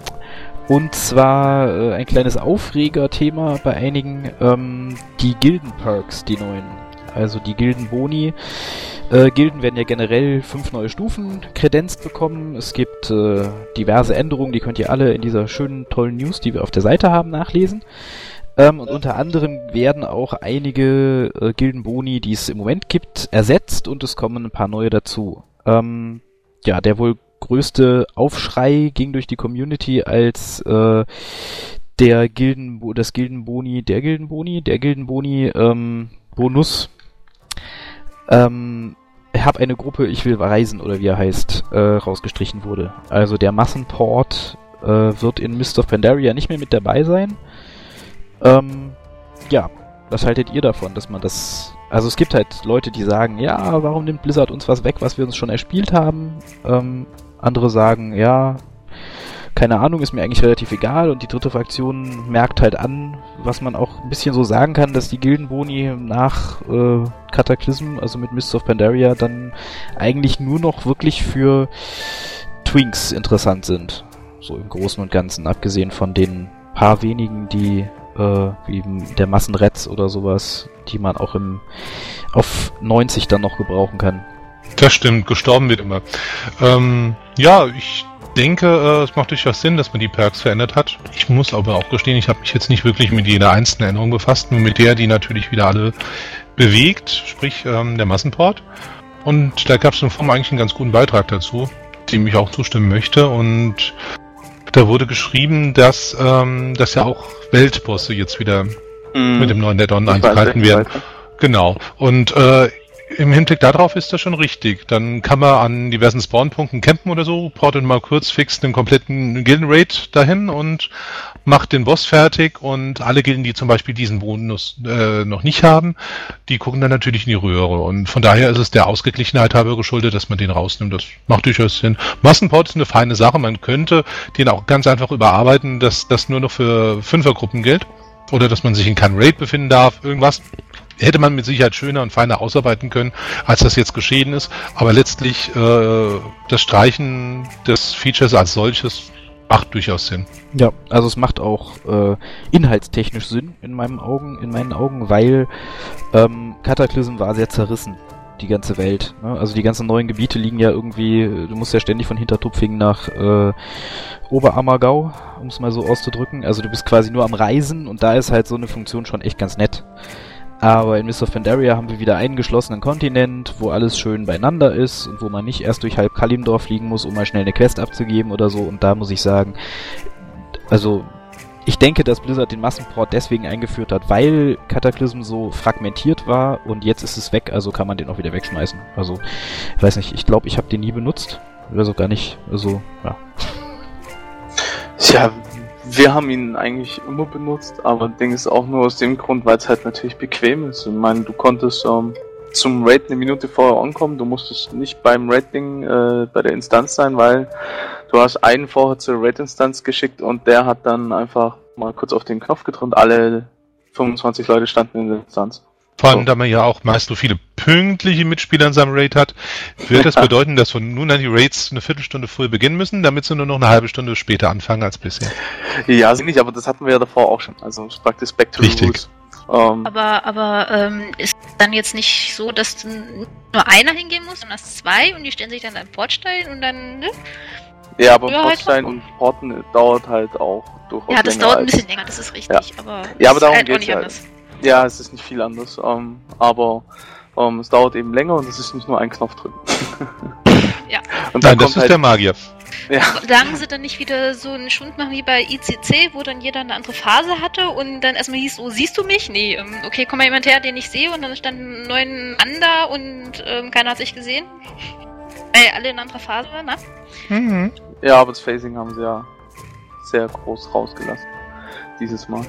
Und zwar äh, ein kleines Aufreger-Thema bei einigen, ähm, die Gilden-Perks, die neuen. Also die Gilden-Boni, Äh, Gilden werden ja generell fünf neue Stufen kredenzt bekommen. Es gibt äh, diverse Änderungen, die könnt ihr alle in dieser schönen, tollen News, die wir auf der Seite haben, nachlesen. Ähm, und unter anderem werden auch einige äh, Gildenboni, die es im Moment gibt, ersetzt und es kommen ein paar neue dazu. Ähm, ja, der wohl größte Aufschrei ging durch die Community, als äh, der Gilden, das Gildenboni, der Gildenboni, der Gildenboni ähm, Bonus ähm, hab eine Gruppe, ich will reisen oder wie er heißt, äh, rausgestrichen wurde. Also der Massenport äh, wird in Mist of Pandaria nicht mehr mit dabei sein. Ähm, ja, was haltet ihr davon, dass man das... Also es gibt halt Leute, die sagen, ja, warum nimmt Blizzard uns was weg, was wir uns schon erspielt haben? Ähm, andere sagen, ja, keine Ahnung, ist mir eigentlich relativ egal. Und die dritte Fraktion merkt halt an, was man auch ein bisschen so sagen kann, dass die Gildenboni nach äh, Cataclysm, also mit Mists of Pandaria, dann eigentlich nur noch wirklich für Twinks interessant sind. So im Großen und Ganzen, abgesehen von den paar wenigen, die äh, wie der Massenretz oder sowas, die man auch im auf 90 dann noch gebrauchen kann. Das stimmt, gestorben wird immer. Ähm, ja, ich denke, äh, es macht durchaus Sinn, dass man die Perks verändert hat. Ich muss aber auch gestehen, ich habe mich jetzt nicht wirklich mit jeder einzelnen Änderung befasst, nur mit der, die natürlich wieder alle bewegt, sprich ähm, der Massenport. Und da gab es in Form eigentlich einen ganz guten Beitrag dazu, dem ich auch zustimmen möchte. Und da wurde geschrieben, dass, ähm, dass ja auch Weltbosse jetzt wieder mm. mit dem neuen Dead On eingehalten werden. Genau. Und äh, im Hinblick darauf ist das schon richtig. Dann kann man an diversen Spawnpunkten campen oder so, portet mal kurz fix den kompletten Gilden-Raid dahin und macht den Boss fertig und alle Gilden, die zum Beispiel diesen Bonus äh, noch nicht haben, die gucken dann natürlich in die Röhre. Und von daher ist es der Ausgeglichenheit halber geschuldet, dass man den rausnimmt. Das macht durchaus Sinn. Massenport ist eine feine Sache. Man könnte den auch ganz einfach überarbeiten, dass das nur noch für Fünfergruppen gilt. Oder dass man sich in keinem Raid befinden darf, irgendwas hätte man mit Sicherheit schöner und feiner ausarbeiten können, als das jetzt geschehen ist. Aber letztlich äh, das Streichen des Features als solches macht durchaus Sinn. Ja, also es macht auch äh, inhaltstechnisch Sinn in meinen Augen, in meinen Augen, weil ähm, Cataclysm war sehr zerrissen die ganze Welt. Ne? Also die ganzen neuen Gebiete liegen ja irgendwie, du musst ja ständig von Hintertupfingen nach äh, Oberammergau, um es mal so auszudrücken. Also du bist quasi nur am Reisen und da ist halt so eine Funktion schon echt ganz nett. Aber in Mist of Pandaria haben wir wieder einen geschlossenen Kontinent, wo alles schön beieinander ist und wo man nicht erst durch halb Kalimdor fliegen muss, um mal schnell eine Quest abzugeben oder so. Und da muss ich sagen, also ich denke, dass Blizzard den Massenport deswegen eingeführt hat, weil Cataclysm so fragmentiert war und jetzt ist es weg, also kann man den auch wieder wegschmeißen. Also, ich weiß nicht, ich glaube, ich habe den nie benutzt. Oder so gar nicht. Also, ja. Tja, wir haben ihn eigentlich immer benutzt, aber Ding ist auch nur aus dem Grund, weil es halt natürlich bequem ist. Ich meine, du konntest ähm, zum Raid eine Minute vorher ankommen, du musstest nicht beim Rating äh, bei der Instanz sein, weil du hast einen vorher zur Raid-Instanz geschickt und der hat dann einfach mal kurz auf den Knopf gedrückt, alle 25 Leute standen in der Instanz. Vor allem, so. da man ja auch meist so viele pünktliche Mitspieler in seinem Raid hat, wird das bedeuten, dass von nun an die Raids eine Viertelstunde früher beginnen müssen, damit sie nur noch eine halbe Stunde später anfangen als bisher. Ja, nicht, aber das hatten wir ja davor auch schon. Also praktisch back to Richtig. Rules. Um, aber aber ähm, ist dann jetzt nicht so, dass nur einer hingehen muss, sondern zwei und die stellen sich dann an Portstein und dann. Ne? Ja, aber ja, Portstein halt und Porten dauert halt auch durchaus. Ja, das dauert ein bisschen länger, das ist richtig. Ja. Aber, ja, aber darum halt geht's halt. Anders. Ja, es ist nicht viel anders, ähm, aber ähm, es dauert eben länger und es ist nicht nur ein Knopf drücken. ja. Und Nein, das ist halt, der Magier. Ja. Solange sie dann nicht wieder so einen Schwund machen wie bei ICC, wo dann jeder eine andere Phase hatte und dann erstmal hieß, oh, siehst du mich? Nee, ähm, okay, komm mal jemand her, den ich sehe und dann stand ein neuen Mann da und ähm, keiner hat sich gesehen. Weil alle in anderer Phase waren, ne? Mhm. Ja, aber das Facing haben sie ja sehr groß rausgelassen. Dieses Mal.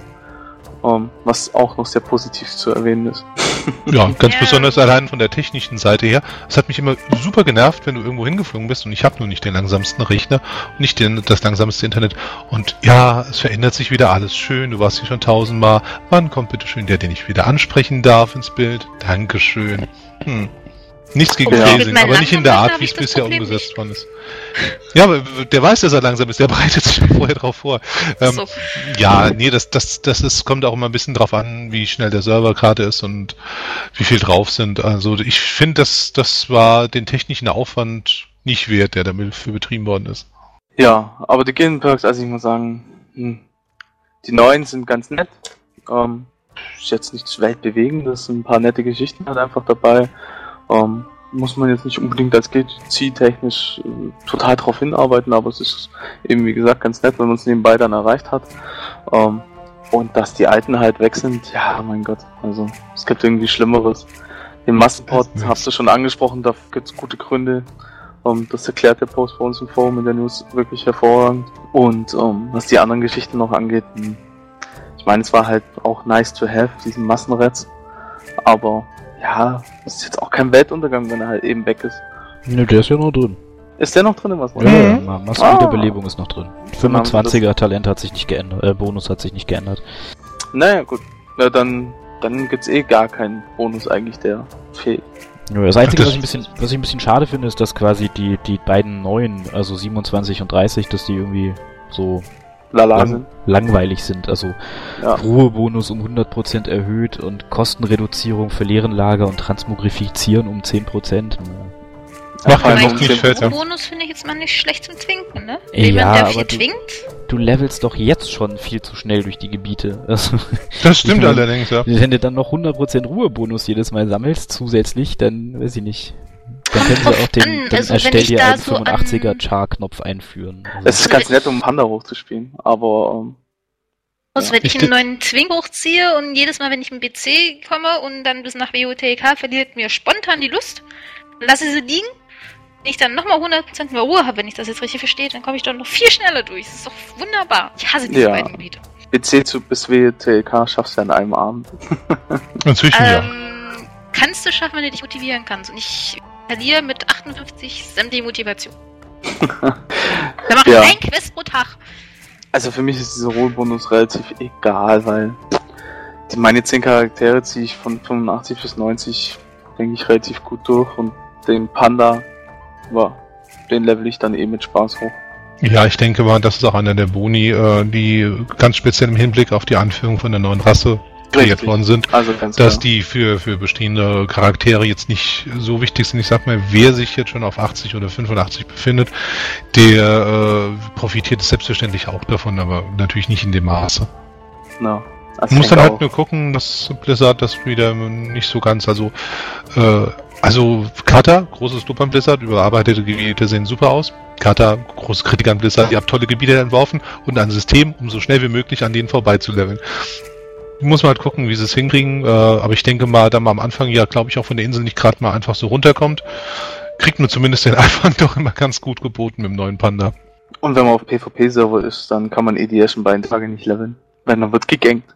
Um, ähm, was auch noch sehr positiv zu erwähnen ist. Ja, ganz ja. besonders allein von der technischen Seite her. Es hat mich immer super genervt, wenn du irgendwo hingeflogen bist und ich habe nur nicht den langsamsten Rechner, nicht den, das langsamste Internet. Und ja, es verändert sich wieder alles schön. Du warst hier schon tausendmal. Wann kommt bitte schön der, den ich wieder ansprechen darf ins Bild? Dankeschön. Hm. Nichts gegen ja. Phasing, aber nicht in der Art, wie es bisher umgesetzt worden ist. Ja, aber der weiß, dass er langsam ist, der bereitet sich schon vorher drauf vor. Ähm, so. Ja, nee, das, das, das ist, kommt auch immer ein bisschen drauf an, wie schnell der Server gerade ist und wie viel drauf sind. Also ich finde, das, das war den technischen Aufwand nicht wert, der damit für betrieben worden ist. Ja, aber die Game Perks, also ich muss sagen, hm, die neuen sind ganz nett. Ähm, ist jetzt nichts weltbewegendes, ein paar nette Geschichten halt einfach dabei. Ähm, muss man jetzt nicht unbedingt als GC-technisch äh, total drauf hinarbeiten, aber es ist eben wie gesagt ganz nett, wenn man es nebenbei dann erreicht hat. Ähm, und dass die alten halt weg sind, ja, mein Gott, also es gibt irgendwie Schlimmeres. Den Massenport hast du schon angesprochen, da gibt es gute Gründe. Ähm, das erklärt der Post bei uns im Forum in der News wirklich hervorragend. Und um, ähm, was die anderen Geschichten noch angeht, hm, ich meine, es war halt auch nice to have, diesen Massenretz. Aber ja, es ist jetzt auch kein Weltuntergang, wenn er halt eben weg ist. Nö, der ist ja noch drin. Ist der noch drin im? Ja, ja, mhm. Massenwiederbelebung ah. ist noch drin. 25er Talent hat sich nicht geändert, äh, Bonus hat sich nicht geändert. Naja, gut. Na, dann, dann gibt's eh gar keinen Bonus eigentlich, der fehlt. Ja, das Einzige, was ich, ein bisschen, was ich ein bisschen schade finde, ist, dass quasi die, die beiden neuen, also 27 und 30, dass die irgendwie so lang, sind. langweilig sind. Also ja. Ruhebonus um 100% erhöht und Kostenreduzierung für Leerenlager und Transmogrifizieren um 10%. Mach ja noch nicht fällt, Bonus finde ich jetzt mal nicht schlecht zum Twinken, ne? Jemand, ja, der viel twinkt. Du levelst doch jetzt schon viel zu schnell durch die Gebiete. Also, das stimmt meine, allerdings, ja. Wenn du dann noch 100% Ruhebonus jedes Mal sammelst, zusätzlich, dann weiß ich nicht. Dann können sie auch den, den also, erstell dir einen so 85er Char-Knopf einführen. Also es ist ganz nett, um Panda hochzuspielen, aber. Ähm, also, ja. wenn ich einen neuen Zwing hochziehe und jedes Mal, wenn ich im PC komme und dann bis nach WOTK verliert mir spontan die Lust, lasse sie liegen wenn ich dann nochmal 100% mehr Ruhe habe, wenn ich das jetzt richtig verstehe, dann komme ich doch noch viel schneller durch. Das ist doch wunderbar. Ich hasse diese ja. beiden Gebiete. PC zu bis WTLK schaffst du ja in einem Abend. Inzwischen ähm, ja. Kannst du schaffen, wenn du dich motivieren kannst. Und ich verliere mit 58 sämtliche Motivation. da mache ja. ein Quest pro Tag. Also für mich ist dieser Ruhebonus relativ egal, weil die, meine 10 Charaktere ziehe ich von 85 bis 90, denke ich, relativ gut durch und den Panda ja, den level ich dann eh mit Spaß hoch. Ja, ich denke mal, das ist auch einer der Boni, äh, die ganz speziell im Hinblick auf die Anführung von der neuen Rasse kreiert worden sind, also dass klar. die für, für bestehende Charaktere jetzt nicht so wichtig sind. Ich sag mal, wer sich jetzt schon auf 80 oder 85 befindet, der äh, profitiert selbstverständlich auch davon, aber natürlich nicht in dem Maße. No. Also muss dann halt auch. nur gucken, dass Blizzard das wieder nicht so ganz, also äh, also Kata, großes Lob an Blizzard, überarbeitete Gebiete sehen super aus. Kata, große Kritiker an Blizzard, ihr habt tolle Gebiete entworfen und ein System, um so schnell wie möglich an denen vorbeizuleveln. Muss man halt gucken, wie sie es hinkriegen, äh, aber ich denke mal, da man am Anfang ja, glaube ich, auch von der Insel nicht gerade mal einfach so runterkommt, kriegt man zumindest den Anfang doch immer ganz gut geboten mit dem neuen Panda. Und wenn man auf PvP-Server ist, dann kann man eh die ersten beiden Tage nicht leveln. Wenn dann wird gegankt.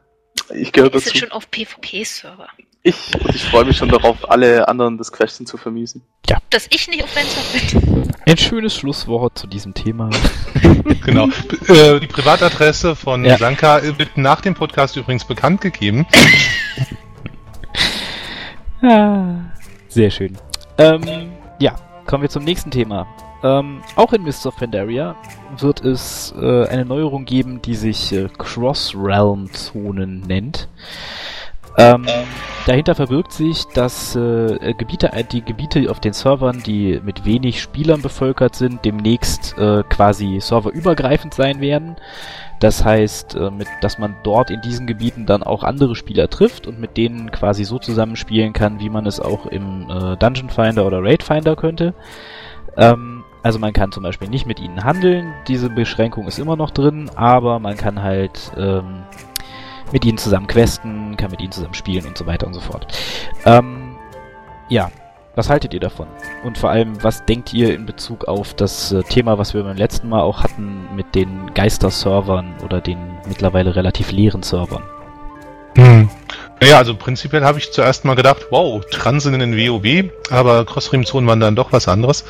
Ich gehöre dazu. Ist schon auf PvP-Server. Ich, und ich freue mich schon darauf, alle anderen das Question zu vermiesen. Ja. Dass ich nicht auf Fenster bin. Ein schönes Schlusswort zu diesem Thema. genau. Äh, die Privatadresse von ja. Sanka wird nach dem Podcast übrigens bekannt gegeben. ah, sehr schön. Ähm, ja, kommen wir zum nächsten Thema. Ähm, auch in Mists of Pandaria wird es äh, eine Neuerung geben, die sich äh, Cross-Realm-Zonen nennt. Ähm, dahinter verbirgt sich, dass äh, Gebiete, äh, die Gebiete auf den Servern, die mit wenig Spielern bevölkert sind, demnächst äh, quasi serverübergreifend sein werden. Das heißt, äh, mit, dass man dort in diesen Gebieten dann auch andere Spieler trifft und mit denen quasi so zusammenspielen kann, wie man es auch im äh, Dungeon Finder oder Raid Finder könnte. Ähm, also man kann zum Beispiel nicht mit ihnen handeln, diese Beschränkung ist immer noch drin, aber man kann halt ähm, mit ihnen zusammen questen, kann mit ihnen zusammen spielen und so weiter und so fort. Ähm, ja, was haltet ihr davon? Und vor allem, was denkt ihr in Bezug auf das äh, Thema, was wir beim letzten Mal auch hatten mit den Geister-Servern oder den mittlerweile relativ leeren Servern? Hm. Naja, also prinzipiell habe ich zuerst mal gedacht, wow, Transen in den WoW, aber Cross-Stream-Zonen waren dann doch was anderes.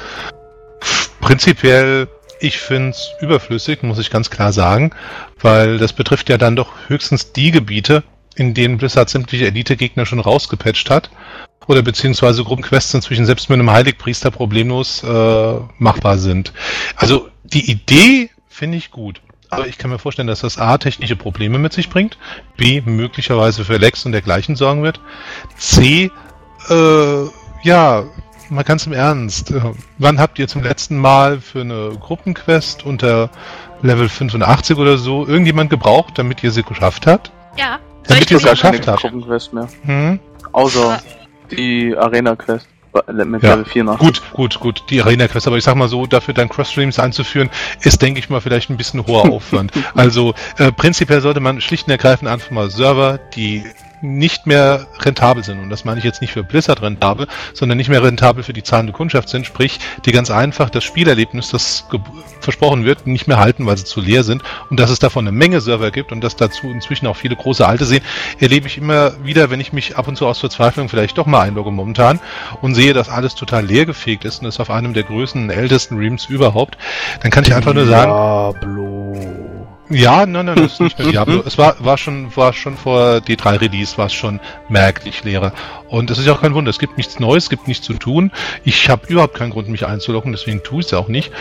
Prinzipiell ich finde es überflüssig, muss ich ganz klar sagen, weil das betrifft ja dann doch höchstens die Gebiete, in denen Blizzard sämtliche Elite-Gegner schon rausgepatcht hat. oder beziehungsweise Gruppenquests inzwischen selbst mit einem Heiligpriester problemlos äh, machbar sind. Also die Idee finde ich gut. Aber ich kann mir vorstellen, dass das A technische Probleme mit sich bringt, B möglicherweise für Lex und dergleichen sorgen wird, C äh, ja, mal ganz im Ernst. Äh, wann habt ihr zum letzten Mal für eine Gruppenquest unter Level 85 oder so irgendjemand gebraucht, damit ihr sie geschafft habt? Ja. Damit ihr sie geschafft habt? Gruppenquest mehr. Hm? Außer die Arena-Quest mit ja, Level 4 nach. Gut, gut, gut, die Arena-Quest, aber ich sag mal so, dafür dann Cross-Streams einzuführen, ist, denke ich mal, vielleicht ein bisschen hoher Aufwand. also äh, prinzipiell sollte man schlicht und ergreifend einfach mal Server, die nicht mehr rentabel sind. Und das meine ich jetzt nicht für Blizzard rentabel, sondern nicht mehr rentabel für die zahlende Kundschaft sind, sprich, die ganz einfach das Spielerlebnis, das versprochen wird, nicht mehr halten, weil sie zu leer sind. Und dass es davon eine Menge Server gibt und dass dazu inzwischen auch viele große alte sehen, erlebe ich immer wieder, wenn ich mich ab und zu aus Verzweiflung vielleicht doch mal einlogge momentan und sehe, dass alles total leer gefegt ist und ist auf einem der größten, ältesten Reams überhaupt, dann kann ich einfach nur sagen, Diablo. Ja, nein, nein, das ist nicht mehr Diablo. es war, war schon, war schon vor D3 Release, war es schon merklich leerer. Und es ist ja auch kein Wunder. Es gibt nichts Neues, es gibt nichts zu tun. Ich habe überhaupt keinen Grund, mich einzuloggen, deswegen tue ich es auch nicht.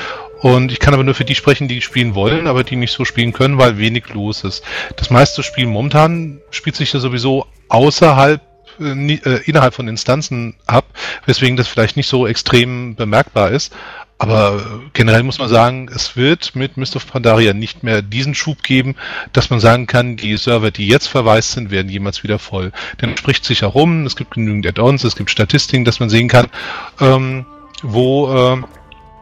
Und ich kann aber nur für die sprechen, die spielen wollen, aber die nicht so spielen können, weil wenig los ist. Das meiste Spiel momentan spielt sich ja sowieso außerhalb äh, äh innerhalb von Instanzen ab, weswegen das vielleicht nicht so extrem bemerkbar ist. Aber generell muss man sagen, es wird mit Mist of Pandaria nicht mehr diesen Schub geben, dass man sagen kann, die Server, die jetzt verwaist sind, werden jemals wieder voll. Denn es spricht sich herum, es gibt genügend Add-ons, es gibt Statistiken, dass man sehen kann, ähm, wo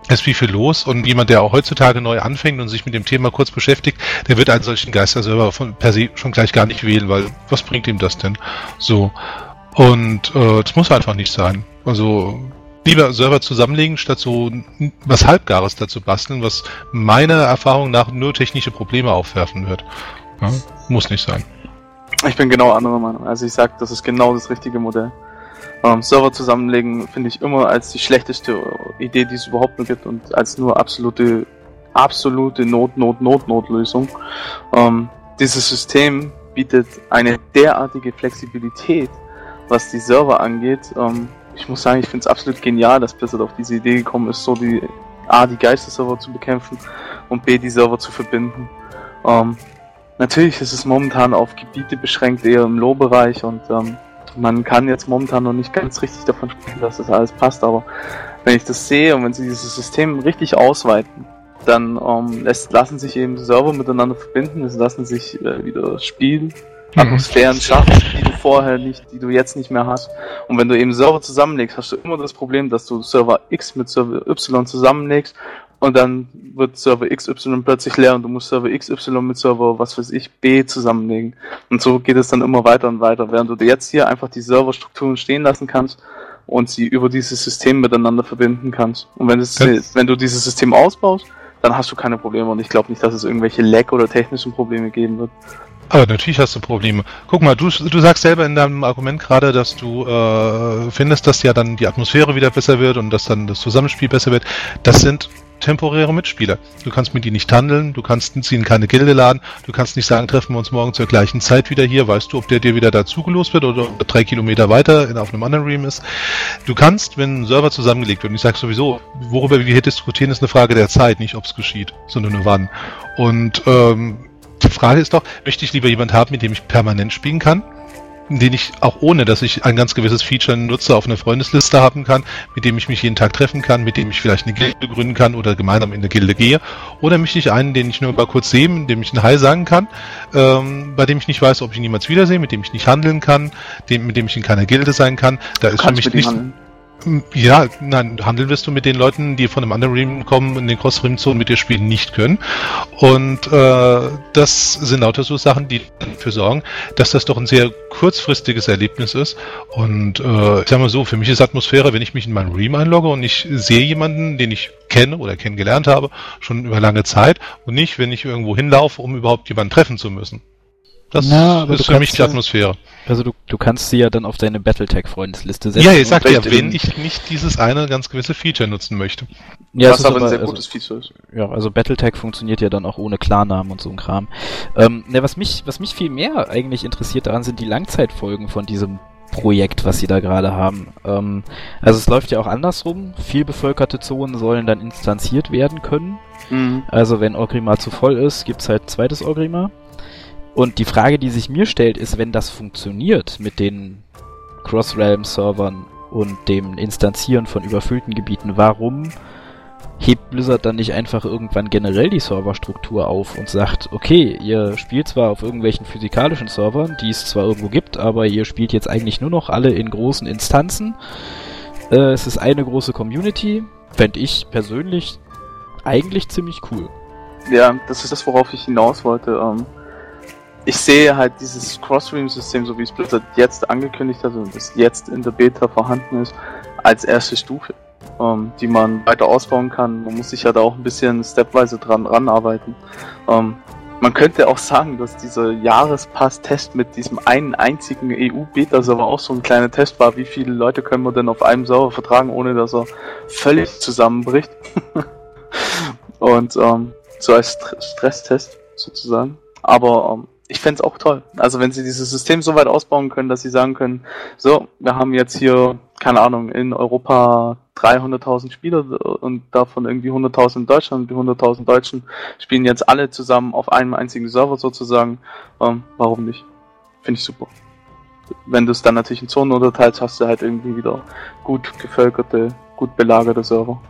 äh, ist wie viel los und jemand, der auch heutzutage neu anfängt und sich mit dem Thema kurz beschäftigt, der wird einen solchen Geisterserver von per se schon gleich gar nicht wählen, weil was bringt ihm das denn? So. Und äh, das muss einfach nicht sein. Also lieber Server zusammenlegen, statt so was Halbgares dazu basteln, was meiner Erfahrung nach nur technische Probleme aufwerfen wird. Ja, muss nicht sein. Ich bin genau anderer Meinung. Also ich sag, das ist genau das richtige Modell. Ähm, Server zusammenlegen finde ich immer als die schlechteste Idee, die es überhaupt nur gibt und als nur absolute, absolute Not, Not, Not, Notlösung. Ähm, dieses System bietet eine derartige Flexibilität, was die Server angeht, ähm, ich muss sagen, ich finde es absolut genial, dass Blizzard auf diese Idee gekommen ist, so die A, die Geisterserver zu bekämpfen und B, die Server zu verbinden. Ähm, natürlich ist es momentan auf Gebiete beschränkt, eher im Low-Bereich und ähm, man kann jetzt momentan noch nicht ganz richtig davon sprechen, dass das alles passt, aber wenn ich das sehe und wenn sie dieses System richtig ausweiten, dann ähm, lässt, lassen sich eben Server miteinander verbinden, es lassen sich äh, wieder spielen Mhm. Atmosphären schaffst, die du vorher nicht, die du jetzt nicht mehr hast. Und wenn du eben Server zusammenlegst, hast du immer das Problem, dass du Server X mit Server Y zusammenlegst und dann wird Server XY plötzlich leer und du musst Server XY mit Server, was weiß ich, B zusammenlegen. Und so geht es dann immer weiter und weiter, während du jetzt hier einfach die Serverstrukturen stehen lassen kannst und sie über dieses System miteinander verbinden kannst. Und wenn, es, wenn du dieses System ausbaust, dann hast du keine Probleme und ich glaube nicht, dass es irgendwelche Lag oder technischen Probleme geben wird. Aber natürlich hast du Probleme. Guck mal, du, du sagst selber in deinem Argument gerade, dass du äh, findest, dass ja dann die Atmosphäre wieder besser wird und dass dann das Zusammenspiel besser wird. Das sind temporäre Mitspieler. Du kannst mit ihnen nicht handeln, du kannst sie in keine Gilde laden, du kannst nicht sagen, treffen wir uns morgen zur gleichen Zeit wieder hier, weißt du, ob der dir wieder dazugelost wird oder drei Kilometer weiter in, auf einem anderen Ream ist. Du kannst, wenn ein Server zusammengelegt wird, und ich sage sowieso, worüber wir hier diskutieren, ist eine Frage der Zeit, nicht ob es geschieht, sondern nur wann. Und ähm, die Frage ist doch, möchte ich lieber jemand haben, mit dem ich permanent spielen kann? den ich auch ohne, dass ich ein ganz gewisses Feature nutze, auf einer Freundesliste haben kann, mit dem ich mich jeden Tag treffen kann, mit dem ich vielleicht eine Gilde gründen kann oder gemeinsam in eine Gilde gehe. Oder möchte ich einen, den ich nur mal kurz sehe, mit dem ich ein Hi sagen kann, ähm, bei dem ich nicht weiß, ob ich ihn niemals wiedersehe, mit dem ich nicht handeln kann, dem, mit dem ich in keiner Gilde sein kann. Da ist für mich nicht. Handeln. Ja, nein, handeln wirst du mit den Leuten, die von einem anderen Realm kommen, in den Cross-Rim-Zonen mit dir spielen, nicht können. Und äh, das sind lauter so Sachen, die dafür sorgen, dass das doch ein sehr kurzfristiges Erlebnis ist. Und äh, ich sag mal so, für mich ist Atmosphäre, wenn ich mich in meinen Realm einlogge und ich sehe jemanden, den ich kenne oder kennengelernt habe, schon über lange Zeit und nicht, wenn ich irgendwo hinlaufe, um überhaupt jemanden treffen zu müssen. Das Na, ist für mich die Atmosphäre. Also du, du kannst sie ja dann auf deine Battletech-Freundesliste setzen. Ja, ich sag ja, wenn ich nicht dieses eine ganz gewisse Feature nutzen möchte. Ja, Was aber ein sehr also, gutes Feature ist. Ja, also Battletech funktioniert ja dann auch ohne Klarnamen und so ein Kram. Ähm, ne, was mich, was mich viel mehr eigentlich interessiert daran sind die Langzeitfolgen von diesem Projekt, was sie da gerade haben. Ähm, also es läuft ja auch andersrum. Viel bevölkerte Zonen sollen dann instanziert werden können. Mhm. Also wenn Orgrimmar zu voll ist, gibt's halt zweites Orgrimmar. Und die Frage, die sich mir stellt, ist, wenn das funktioniert mit den Cross-Realm-Servern und dem Instanzieren von überfüllten Gebieten, warum hebt Blizzard dann nicht einfach irgendwann generell die Serverstruktur auf und sagt, okay, ihr spielt zwar auf irgendwelchen physikalischen Servern, die es zwar irgendwo gibt, aber ihr spielt jetzt eigentlich nur noch alle in großen Instanzen. Äh, es ist eine große Community, fände ich persönlich eigentlich ziemlich cool. Ja, das ist das, worauf ich hinaus wollte. Ähm, ich sehe halt dieses Cross-Stream-System, so wie es Blizzard jetzt angekündigt hat und das jetzt in der Beta vorhanden ist, als erste Stufe ähm, die man weiter ausbauen kann. Man muss sich ja da auch ein bisschen stepweise dran ranarbeiten. Ähm, man könnte auch sagen, dass dieser Jahrespass-Test mit diesem einen einzigen EU-Beta-Server auch so ein kleiner Test war. Wie viele Leute können wir denn auf einem Server vertragen, ohne dass er völlig zusammenbricht? Und ähm, so als St Stresstest sozusagen. Aber ähm, ich fände es auch toll. Also wenn sie dieses System so weit ausbauen können, dass sie sagen können, so, wir haben jetzt hier, keine Ahnung, in Europa 300.000 Spieler und davon irgendwie 100.000 in Deutschland. Die 100.000 Deutschen spielen jetzt alle zusammen auf einem einzigen Server sozusagen. Ähm, warum nicht? Finde ich super. Wenn du es dann natürlich in Zonen unterteilst, hast du halt irgendwie wieder gut gevölkerte, gut belagerte Server.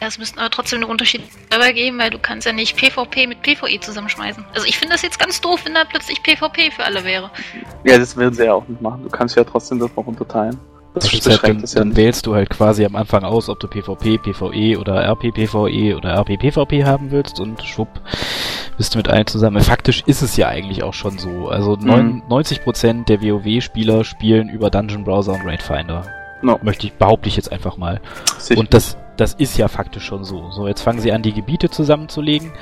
Ja, es müssten aber trotzdem einen Unterschied dabei geben, weil du kannst ja nicht PvP mit PvE zusammenschmeißen. Also ich finde das jetzt ganz doof, wenn da plötzlich PvP für alle wäre. Ja, das werden sie ja auch nicht machen. Du kannst ja trotzdem das noch unterteilen. Das halt, dann, ja dann wählst du halt quasi am Anfang aus, ob du PvP, PvE oder RP-PvE oder RP-PvP haben willst und schwupp, bist du mit allen zusammen. Faktisch ist es ja eigentlich auch schon so. Also mhm. 90% der WoW-Spieler spielen über Dungeon Browser und Raid Finder. No. Möchte ich, behaupte ich jetzt einfach mal. Sicher. Und das, das ist ja faktisch schon so. So, jetzt fangen sie an, die Gebiete zusammenzulegen.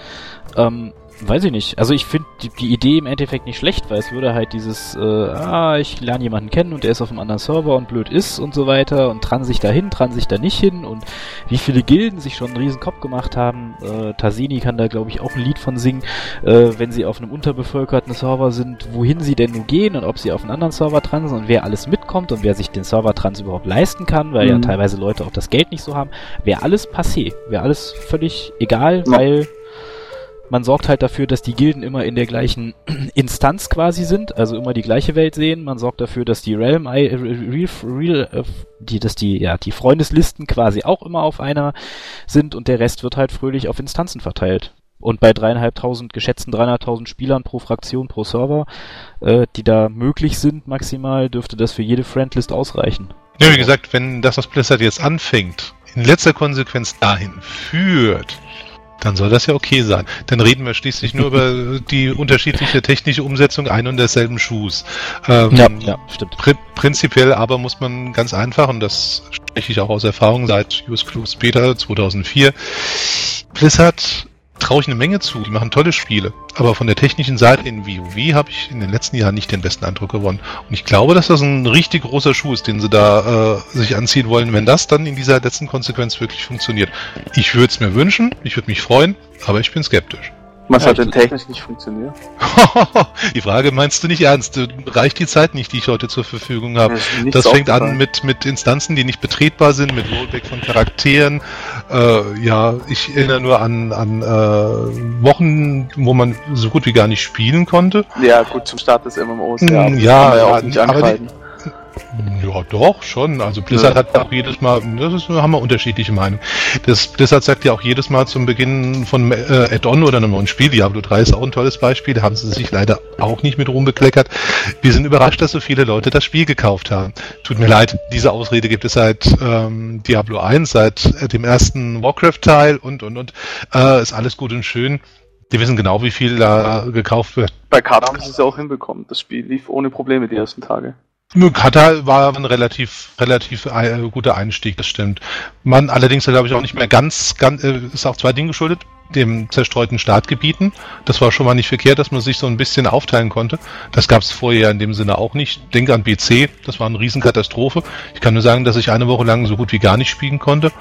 Ähm, weiß ich nicht. Also ich finde die, die, Idee im Endeffekt nicht schlecht, weil es würde halt dieses, äh, ah, ich lerne jemanden kennen und der ist auf einem anderen Server und blöd ist und so weiter und dran sich dahin, dran sich da nicht hin und wie viele Gilden sich schon einen riesen Kopf gemacht haben. Äh, Tasini kann da glaube ich auch ein Lied von singen, äh, wenn sie auf einem unterbevölkerten Server sind, wohin sie denn nun gehen und ob sie auf einen anderen Server dran sind und wer alles mitkommt und wer sich den Server trans überhaupt leisten kann, weil mhm. ja teilweise Leute auch das Geld nicht so haben, wäre alles passé, wäre alles völlig egal, ja. weil man sorgt halt dafür, dass die Gilden immer in der gleichen Instanz quasi sind, also immer die gleiche Welt sehen. Man sorgt dafür, dass die Realm, äh, Real, Real, äh, die, dass die, ja, die Freundeslisten quasi auch immer auf einer sind und der Rest wird halt fröhlich auf Instanzen verteilt. Und bei dreieinhalbtausend, geschätzten dreieinhalbtausend Spielern pro Fraktion, pro Server, äh, die da möglich sind maximal, dürfte das für jede Friendlist ausreichen. Ja, wie gesagt, wenn das, was Blizzard jetzt anfängt, in letzter Konsequenz dahin führt, dann soll das ja okay sein. Dann reden wir schließlich nur über die unterschiedliche technische Umsetzung ein und derselben Schuhs. Ähm, ja, ja, stimmt. Pri prinzipiell aber muss man ganz einfach, und das spreche ich auch aus Erfahrung seit Use Cruise Beta 2004, Blizzard traue ich eine Menge zu. Die machen tolle Spiele. Aber von der technischen Seite in WoW habe ich in den letzten Jahren nicht den besten Eindruck gewonnen. Und ich glaube, dass das ein richtig großer Schuh ist, den sie da äh, sich anziehen wollen, wenn das dann in dieser letzten Konsequenz wirklich funktioniert. Ich würde es mir wünschen, ich würde mich freuen, aber ich bin skeptisch. Was ja, hat denn technisch nicht funktioniert? die Frage meinst du nicht ernst? Reicht die Zeit nicht, die ich heute zur Verfügung habe? Das, das fängt an mit, mit Instanzen, die nicht betretbar sind, mit Rollback von Charakteren. Äh, ja, ich erinnere nur an, an äh, Wochen, wo man so gut wie gar nicht spielen konnte. Ja, gut, zum Start des MMOs. Ja, ja, ja, ja aber die, ja, doch, schon. Also Blizzard ja. hat auch jedes Mal, das ist, haben wir unterschiedliche Meinungen. Das Blizzard sagt ja auch jedes Mal zum Beginn von äh, Add-on oder einem neuen Spiel, Diablo 3 ist auch ein tolles Beispiel, da haben sie sich leider auch nicht mit rumbekleckert. Wir sind überrascht, dass so viele Leute das Spiel gekauft haben. Tut mir leid, diese Ausrede gibt es seit ähm, Diablo 1, seit äh, dem ersten Warcraft-Teil und, und, und. Äh, ist alles gut und schön. Die wissen genau, wie viel da gekauft wird. Bei Card haben sie es ja auch hinbekommen. Das Spiel lief ohne Probleme die ersten Tage. Katar war ein relativ, relativ äh, guter Einstieg, das stimmt. Man allerdings, glaube ich, auch nicht mehr ganz, ganz äh, ist auch zwei Dinge geschuldet. Dem zerstreuten Startgebieten. Das war schon mal nicht verkehrt, dass man sich so ein bisschen aufteilen konnte. Das gab es vorher in dem Sinne auch nicht. Denke an BC, das war eine Riesenkatastrophe. Ich kann nur sagen, dass ich eine Woche lang so gut wie gar nicht spielen konnte.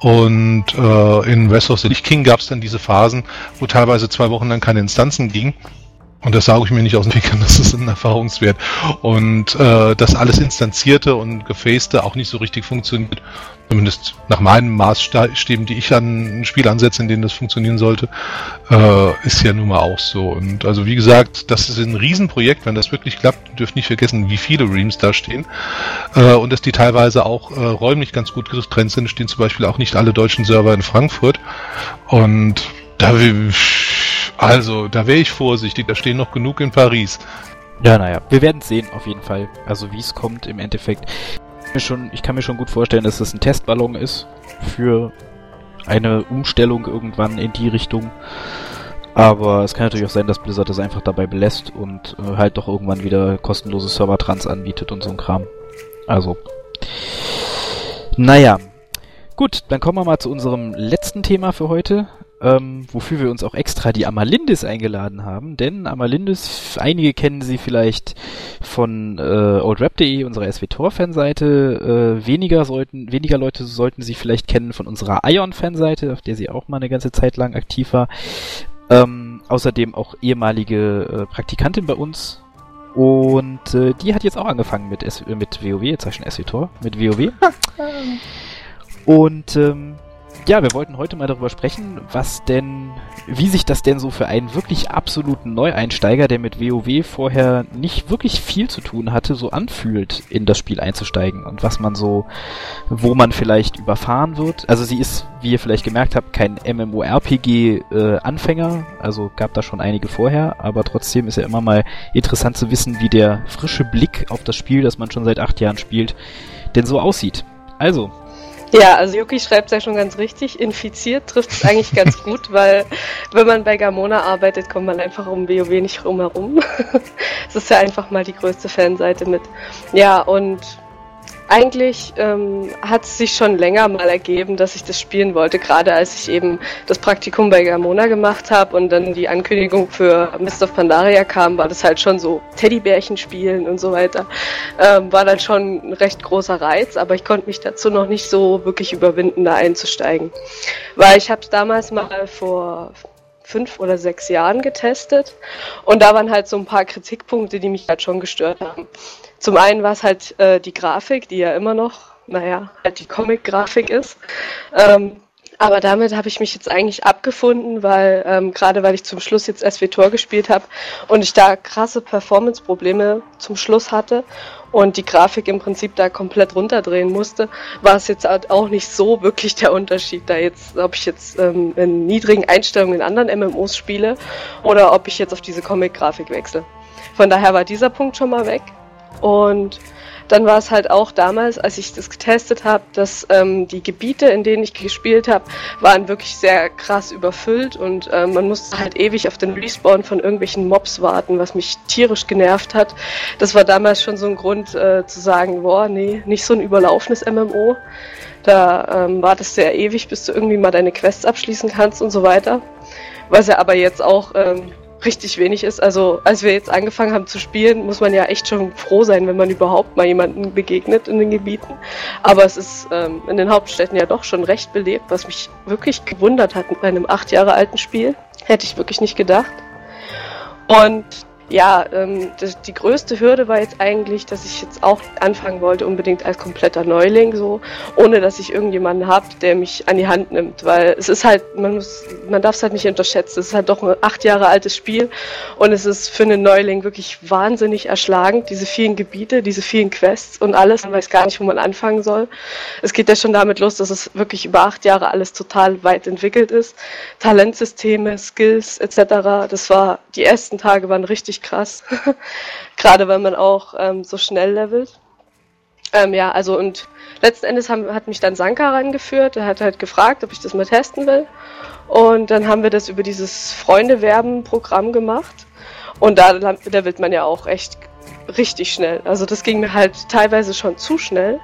Und äh, in West of the Lich King gab es dann diese Phasen, wo teilweise zwei Wochen lang keine Instanzen gingen Und das sage ich mir nicht aus dem Fingern, das ist ein Erfahrungswert. Und äh, das alles Instanzierte und Gefacete auch nicht so richtig funktioniert. Zumindest nach meinen Maßstäben, die ich an ein Spiel ansetze, in denen das funktionieren sollte, äh, ist ja nun mal auch so. Und also wie gesagt, das ist ein Riesenprojekt, wenn das wirklich klappt, dürft nicht vergessen, wie viele Reams da stehen. Äh, und dass die teilweise auch äh, räumlich ganz gut getrennt sind, stehen zum Beispiel auch nicht alle deutschen Server in Frankfurt. Und da also, da wäre ich vorsichtig, da stehen noch genug in Paris. Ja, naja, wir werden sehen, auf jeden Fall. Also, wie es kommt im Endeffekt. Ich, kann mir schon gut vorstellen, dass das ein Testballon ist für eine Umstellung irgendwann in die Richtung. Aber es kann natürlich auch sein, dass Blizzard das einfach dabei belässt und äh, halt doch irgendwann wieder kostenlose Server-Trans anbietet und so ein Kram. Also. Naja. Gut, dann kommen wir mal zu unserem letzten Thema für heute ähm, wofür wir uns auch extra die Amalindis eingeladen haben, denn Amalindis, einige kennen sie vielleicht von äh, oldrap.de, unserer SWTOR-Fanseite, äh, weniger sollten, weniger Leute sollten sie vielleicht kennen von unserer Ion-Fanseite, auf der sie auch mal eine ganze Zeit lang aktiv war. Ähm, außerdem auch ehemalige äh, Praktikantin bei uns, und äh, die hat jetzt auch angefangen mit, S mit WoW, jetzt sag ich schon SWTOR, mit WoW. Und ähm, ja, wir wollten heute mal darüber sprechen, was denn, wie sich das denn so für einen wirklich absoluten Neueinsteiger, der mit WoW vorher nicht wirklich viel zu tun hatte, so anfühlt, in das Spiel einzusteigen und was man so, wo man vielleicht überfahren wird. Also sie ist, wie ihr vielleicht gemerkt habt, kein MMORPG-Anfänger, äh, also gab da schon einige vorher, aber trotzdem ist ja immer mal interessant zu wissen, wie der frische Blick auf das Spiel, das man schon seit acht Jahren spielt, denn so aussieht. Also, ja, also Yuki schreibt es ja schon ganz richtig. Infiziert trifft es eigentlich ganz gut, weil wenn man bei Gamona arbeitet, kommt man einfach um WoW nicht rumherum. Es ist ja einfach mal die größte Fanseite mit. Ja, und eigentlich ähm, hat es sich schon länger mal ergeben, dass ich das spielen wollte, gerade als ich eben das Praktikum bei Gamona gemacht habe und dann die Ankündigung für Mist of Pandaria kam, war das halt schon so Teddybärchen spielen und so weiter. Ähm, war dann schon ein recht großer Reiz, aber ich konnte mich dazu noch nicht so wirklich überwinden, da einzusteigen. Weil ich habe es damals mal vor fünf oder sechs Jahren getestet und da waren halt so ein paar Kritikpunkte, die mich halt schon gestört haben. Zum einen war es halt äh, die Grafik, die ja immer noch, naja, halt die Comic-Grafik ist. Ähm, aber damit habe ich mich jetzt eigentlich abgefunden, weil ähm, gerade weil ich zum Schluss jetzt SWTOR gespielt habe und ich da krasse Performance-Probleme zum Schluss hatte und die Grafik im Prinzip da komplett runterdrehen musste, war es jetzt halt auch nicht so wirklich der Unterschied, da jetzt, ob ich jetzt ähm, in niedrigen Einstellungen in anderen MMOs spiele oder ob ich jetzt auf diese Comic-Grafik wechsle. Von daher war dieser Punkt schon mal weg. Und dann war es halt auch damals, als ich das getestet habe, dass ähm, die Gebiete, in denen ich gespielt habe, waren wirklich sehr krass überfüllt und äh, man musste halt ewig auf den Respawn von irgendwelchen Mobs warten, was mich tierisch genervt hat. Das war damals schon so ein Grund äh, zu sagen, boah, nee, nicht so ein überlaufenes MMO. Da ähm, wartest du ja ewig, bis du irgendwie mal deine Quests abschließen kannst und so weiter. Was ja aber jetzt auch ähm, richtig wenig ist. Also als wir jetzt angefangen haben zu spielen, muss man ja echt schon froh sein, wenn man überhaupt mal jemanden begegnet in den Gebieten. Aber es ist ähm, in den Hauptstädten ja doch schon recht belebt, was mich wirklich gewundert hat mit einem acht Jahre alten Spiel. Hätte ich wirklich nicht gedacht. Und ja, ähm, das, die größte Hürde war jetzt eigentlich, dass ich jetzt auch anfangen wollte, unbedingt als kompletter Neuling, so, ohne dass ich irgendjemanden habe, der mich an die Hand nimmt. Weil es ist halt, man muss, man darf es halt nicht unterschätzen. Es ist halt doch ein acht Jahre altes Spiel und es ist für einen Neuling wirklich wahnsinnig erschlagend, diese vielen Gebiete, diese vielen Quests und alles. Man weiß gar nicht, wo man anfangen soll. Es geht ja schon damit los, dass es wirklich über acht Jahre alles total weit entwickelt ist. Talentsysteme, Skills etc. Das war, die ersten Tage waren richtig krass. Gerade wenn man auch ähm, so schnell levelt. Ähm, ja, also und letzten Endes haben, hat mich dann Sanka rangeführt. Er hat halt gefragt, ob ich das mal testen will. Und dann haben wir das über dieses Freunde-Werben-Programm gemacht. Und da levelt man ja auch echt richtig schnell. Also das ging mir halt teilweise schon zu schnell,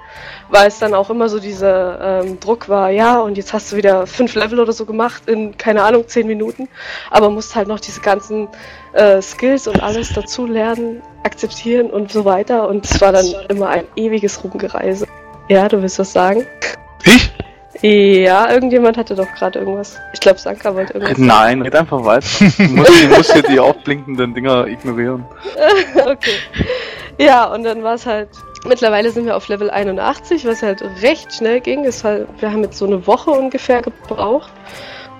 weil es dann auch immer so dieser ähm, Druck war, ja, und jetzt hast du wieder fünf Level oder so gemacht in, keine Ahnung, zehn Minuten, aber musst halt noch diese ganzen äh, Skills und alles dazu lernen, akzeptieren und so weiter. Und es war dann immer ein ewiges Rumgereise. Ja, du willst was sagen? Ich? Ja, irgendjemand hatte doch gerade irgendwas. Ich glaube, Sanka wollte irgendwas. Nein, red einfach weiter. Du musst, du musst hier die aufblinkenden Dinger ignorieren. okay. Ja, und dann war es halt. Mittlerweile sind wir auf Level 81, was halt recht schnell ging. Ist halt, wir haben jetzt so eine Woche ungefähr gebraucht.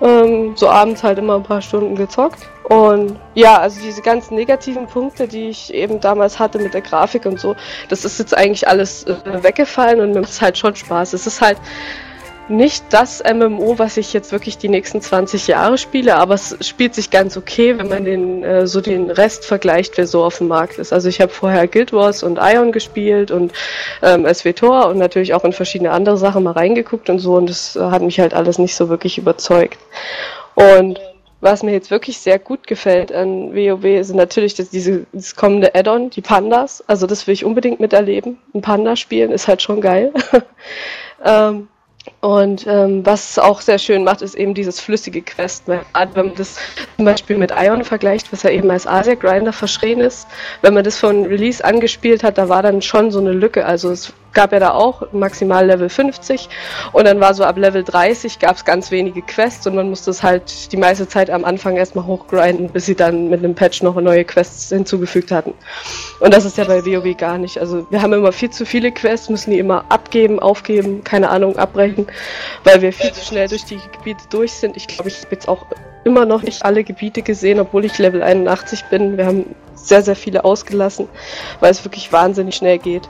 Ähm, so abends halt immer ein paar Stunden gezockt. Und ja, also diese ganzen negativen Punkte, die ich eben damals hatte mit der Grafik und so, das ist jetzt eigentlich alles äh, weggefallen und mir macht es halt schon Spaß. Es ist halt nicht das MMO, was ich jetzt wirklich die nächsten 20 Jahre spiele, aber es spielt sich ganz okay, wenn man den äh, so den Rest vergleicht, wer so auf dem Markt ist. Also ich habe vorher Guild Wars und Ion gespielt und ähm, SWTOR und natürlich auch in verschiedene andere Sachen mal reingeguckt und so und das hat mich halt alles nicht so wirklich überzeugt. Und was mir jetzt wirklich sehr gut gefällt an WoW sind natürlich das, diese, dieses kommende Add-on, die Pandas. Also das will ich unbedingt miterleben. Ein Panda spielen ist halt schon geil. ähm, und ähm, was auch sehr schön macht, ist eben dieses flüssige Quest. Wenn man das zum Beispiel mit Ion vergleicht, was ja eben als Asia Grinder verschrien ist, wenn man das von Release angespielt hat, da war dann schon so eine Lücke. Also es gab ja da auch maximal Level 50 und dann war so ab Level 30 gab es ganz wenige Quests und man musste es halt die meiste Zeit am Anfang erstmal hochgrinden, bis sie dann mit einem Patch noch neue Quests hinzugefügt hatten. Und das ist ja bei WoW gar nicht. Also wir haben immer viel zu viele Quests, müssen die immer abgeben, aufgeben, keine Ahnung, abbrechen, weil wir viel zu schnell durch die Gebiete durch sind. Ich glaube, ich habe jetzt auch immer noch nicht alle Gebiete gesehen, obwohl ich Level 81 bin. Wir haben sehr, sehr viele ausgelassen, weil es wirklich wahnsinnig schnell geht.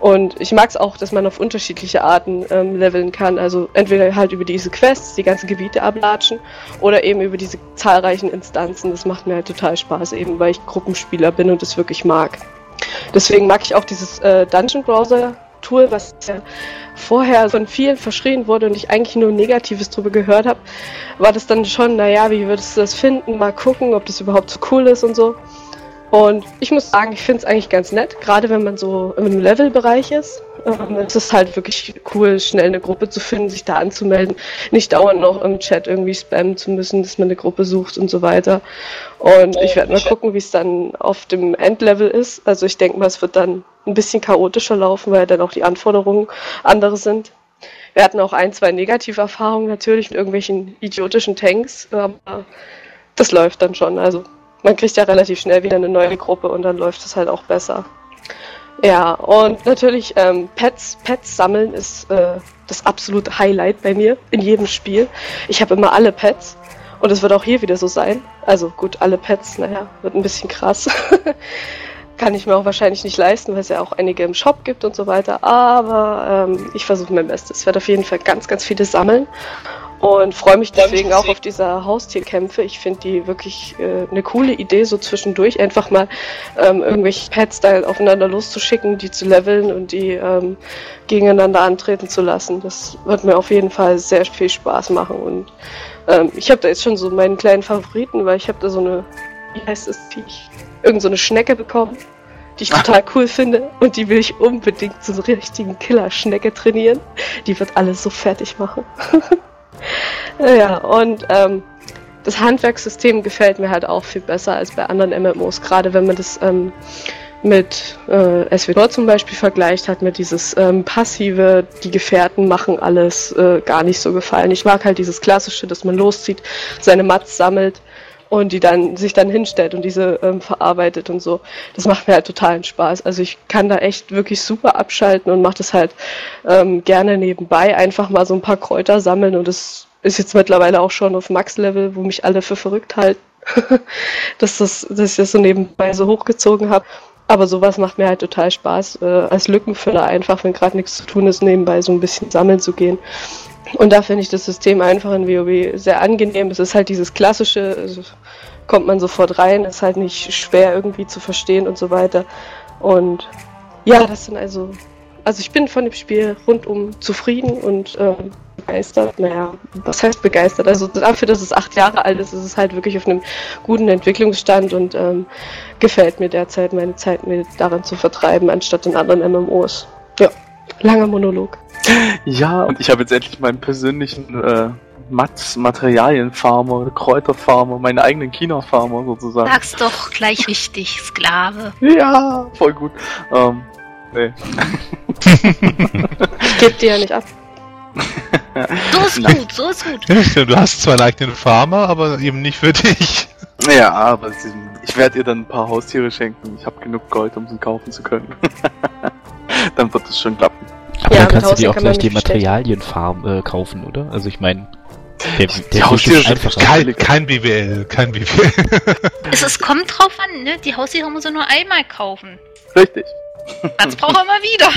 Und ich mag es auch, dass man auf unterschiedliche Arten ähm, leveln kann. Also entweder halt über diese Quests, die ganzen Gebiete ablatschen, oder eben über diese zahlreichen Instanzen. Das macht mir halt total Spaß, eben weil ich Gruppenspieler bin und das wirklich mag. Deswegen mag ich auch dieses äh, Dungeon Browser Tool, was ja vorher von vielen verschrien wurde und ich eigentlich nur Negatives drüber gehört habe, war das dann schon, naja, wie würdest du das finden? Mal gucken, ob das überhaupt so cool ist und so. Und ich muss sagen, ich finde es eigentlich ganz nett, gerade wenn man so im Levelbereich ist. Ähm, es ist halt wirklich cool, schnell eine Gruppe zu finden, sich da anzumelden, nicht dauernd noch im Chat irgendwie spammen zu müssen, dass man eine Gruppe sucht und so weiter. Und ich werde mal gucken, wie es dann auf dem Endlevel ist. Also ich denke mal, es wird dann ein bisschen chaotischer laufen, weil dann auch die Anforderungen andere sind. Wir hatten auch ein, zwei negative Erfahrungen natürlich mit irgendwelchen idiotischen Tanks, aber das läuft dann schon. Also man kriegt ja relativ schnell wieder eine neue Gruppe und dann läuft es halt auch besser. Ja, und natürlich ähm, Pets, Pets sammeln ist äh, das absolute Highlight bei mir in jedem Spiel. Ich habe immer alle Pets und es wird auch hier wieder so sein. Also gut, alle Pets, naja, wird ein bisschen krass. Kann ich mir auch wahrscheinlich nicht leisten, weil es ja auch einige im Shop gibt und so weiter. Aber ähm, ich versuche mein Bestes. Ich werde auf jeden Fall ganz, ganz viele sammeln und freue mich deswegen auch auf diese Haustierkämpfe. Ich finde die wirklich äh, eine coole Idee, so zwischendurch einfach mal ähm, irgendwelche Pets da aufeinander loszuschicken, die zu leveln und die ähm, gegeneinander antreten zu lassen. Das wird mir auf jeden Fall sehr viel Spaß machen. Und ähm, ich habe da jetzt schon so meinen kleinen Favoriten, weil ich habe da so eine, wie heißt es, Viech? Irgend so eine Schnecke bekommen die ich total cool finde und die will ich unbedingt zu einer richtigen Killerschnecke trainieren. Die wird alles so fertig machen. ja, und ähm, das Handwerkssystem gefällt mir halt auch viel besser als bei anderen MMOs, gerade wenn man das ähm, mit äh, SWTOR zum Beispiel vergleicht, hat mir dieses ähm, passive, die Gefährten machen alles äh, gar nicht so gefallen. Ich mag halt dieses klassische, dass man loszieht, seine Mats sammelt und die dann sich dann hinstellt und diese ähm, verarbeitet und so. Das macht mir halt totalen Spaß. Also ich kann da echt wirklich super abschalten und mache das halt ähm, gerne nebenbei, einfach mal so ein paar Kräuter sammeln und das ist jetzt mittlerweile auch schon auf Max-Level, wo mich alle für verrückt halten, dass, das, dass ich das so nebenbei so hochgezogen habe. Aber sowas macht mir halt total Spaß, äh, als Lückenfüller einfach, wenn gerade nichts zu tun ist, nebenbei so ein bisschen sammeln zu gehen. Und da finde ich das System einfach in WoW sehr angenehm. Es ist halt dieses klassische, also kommt man sofort rein, ist halt nicht schwer irgendwie zu verstehen und so weiter. Und ja, das sind also, also ich bin von dem Spiel rundum zufrieden und ähm, begeistert. Naja, was heißt begeistert? Also dafür, dass es acht Jahre alt ist, ist es halt wirklich auf einem guten Entwicklungsstand und ähm, gefällt mir derzeit meine Zeit, mir daran zu vertreiben, anstatt in anderen MMOs. Ja, langer Monolog. Ja, und ich habe jetzt endlich meinen persönlichen äh, Mats Materialienfarmer, Kräuterfarmer, meinen eigenen China-Farmer sozusagen. Sag's doch gleich richtig, Sklave. Ja, voll gut. Ähm, nee. ich geb dir ja nicht ab. so ist gut, so ist gut. du hast zwar einen eigenen Farmer, aber eben nicht für dich. Ja, aber ich werde ihr dann ein paar Haustiere schenken. Ich habe genug Gold, um sie kaufen zu können. dann wird es schon klappen. Aber ja, dann kannst du dir auch gleich die Materialien farm, äh, kaufen, oder? Also ich meine, der, der Haustiere einfach kein, kein BWL, kein BWL. es, es kommt drauf an, ne? Die Haustiere muss er nur einmal kaufen. Richtig. Das braucht er immer wieder.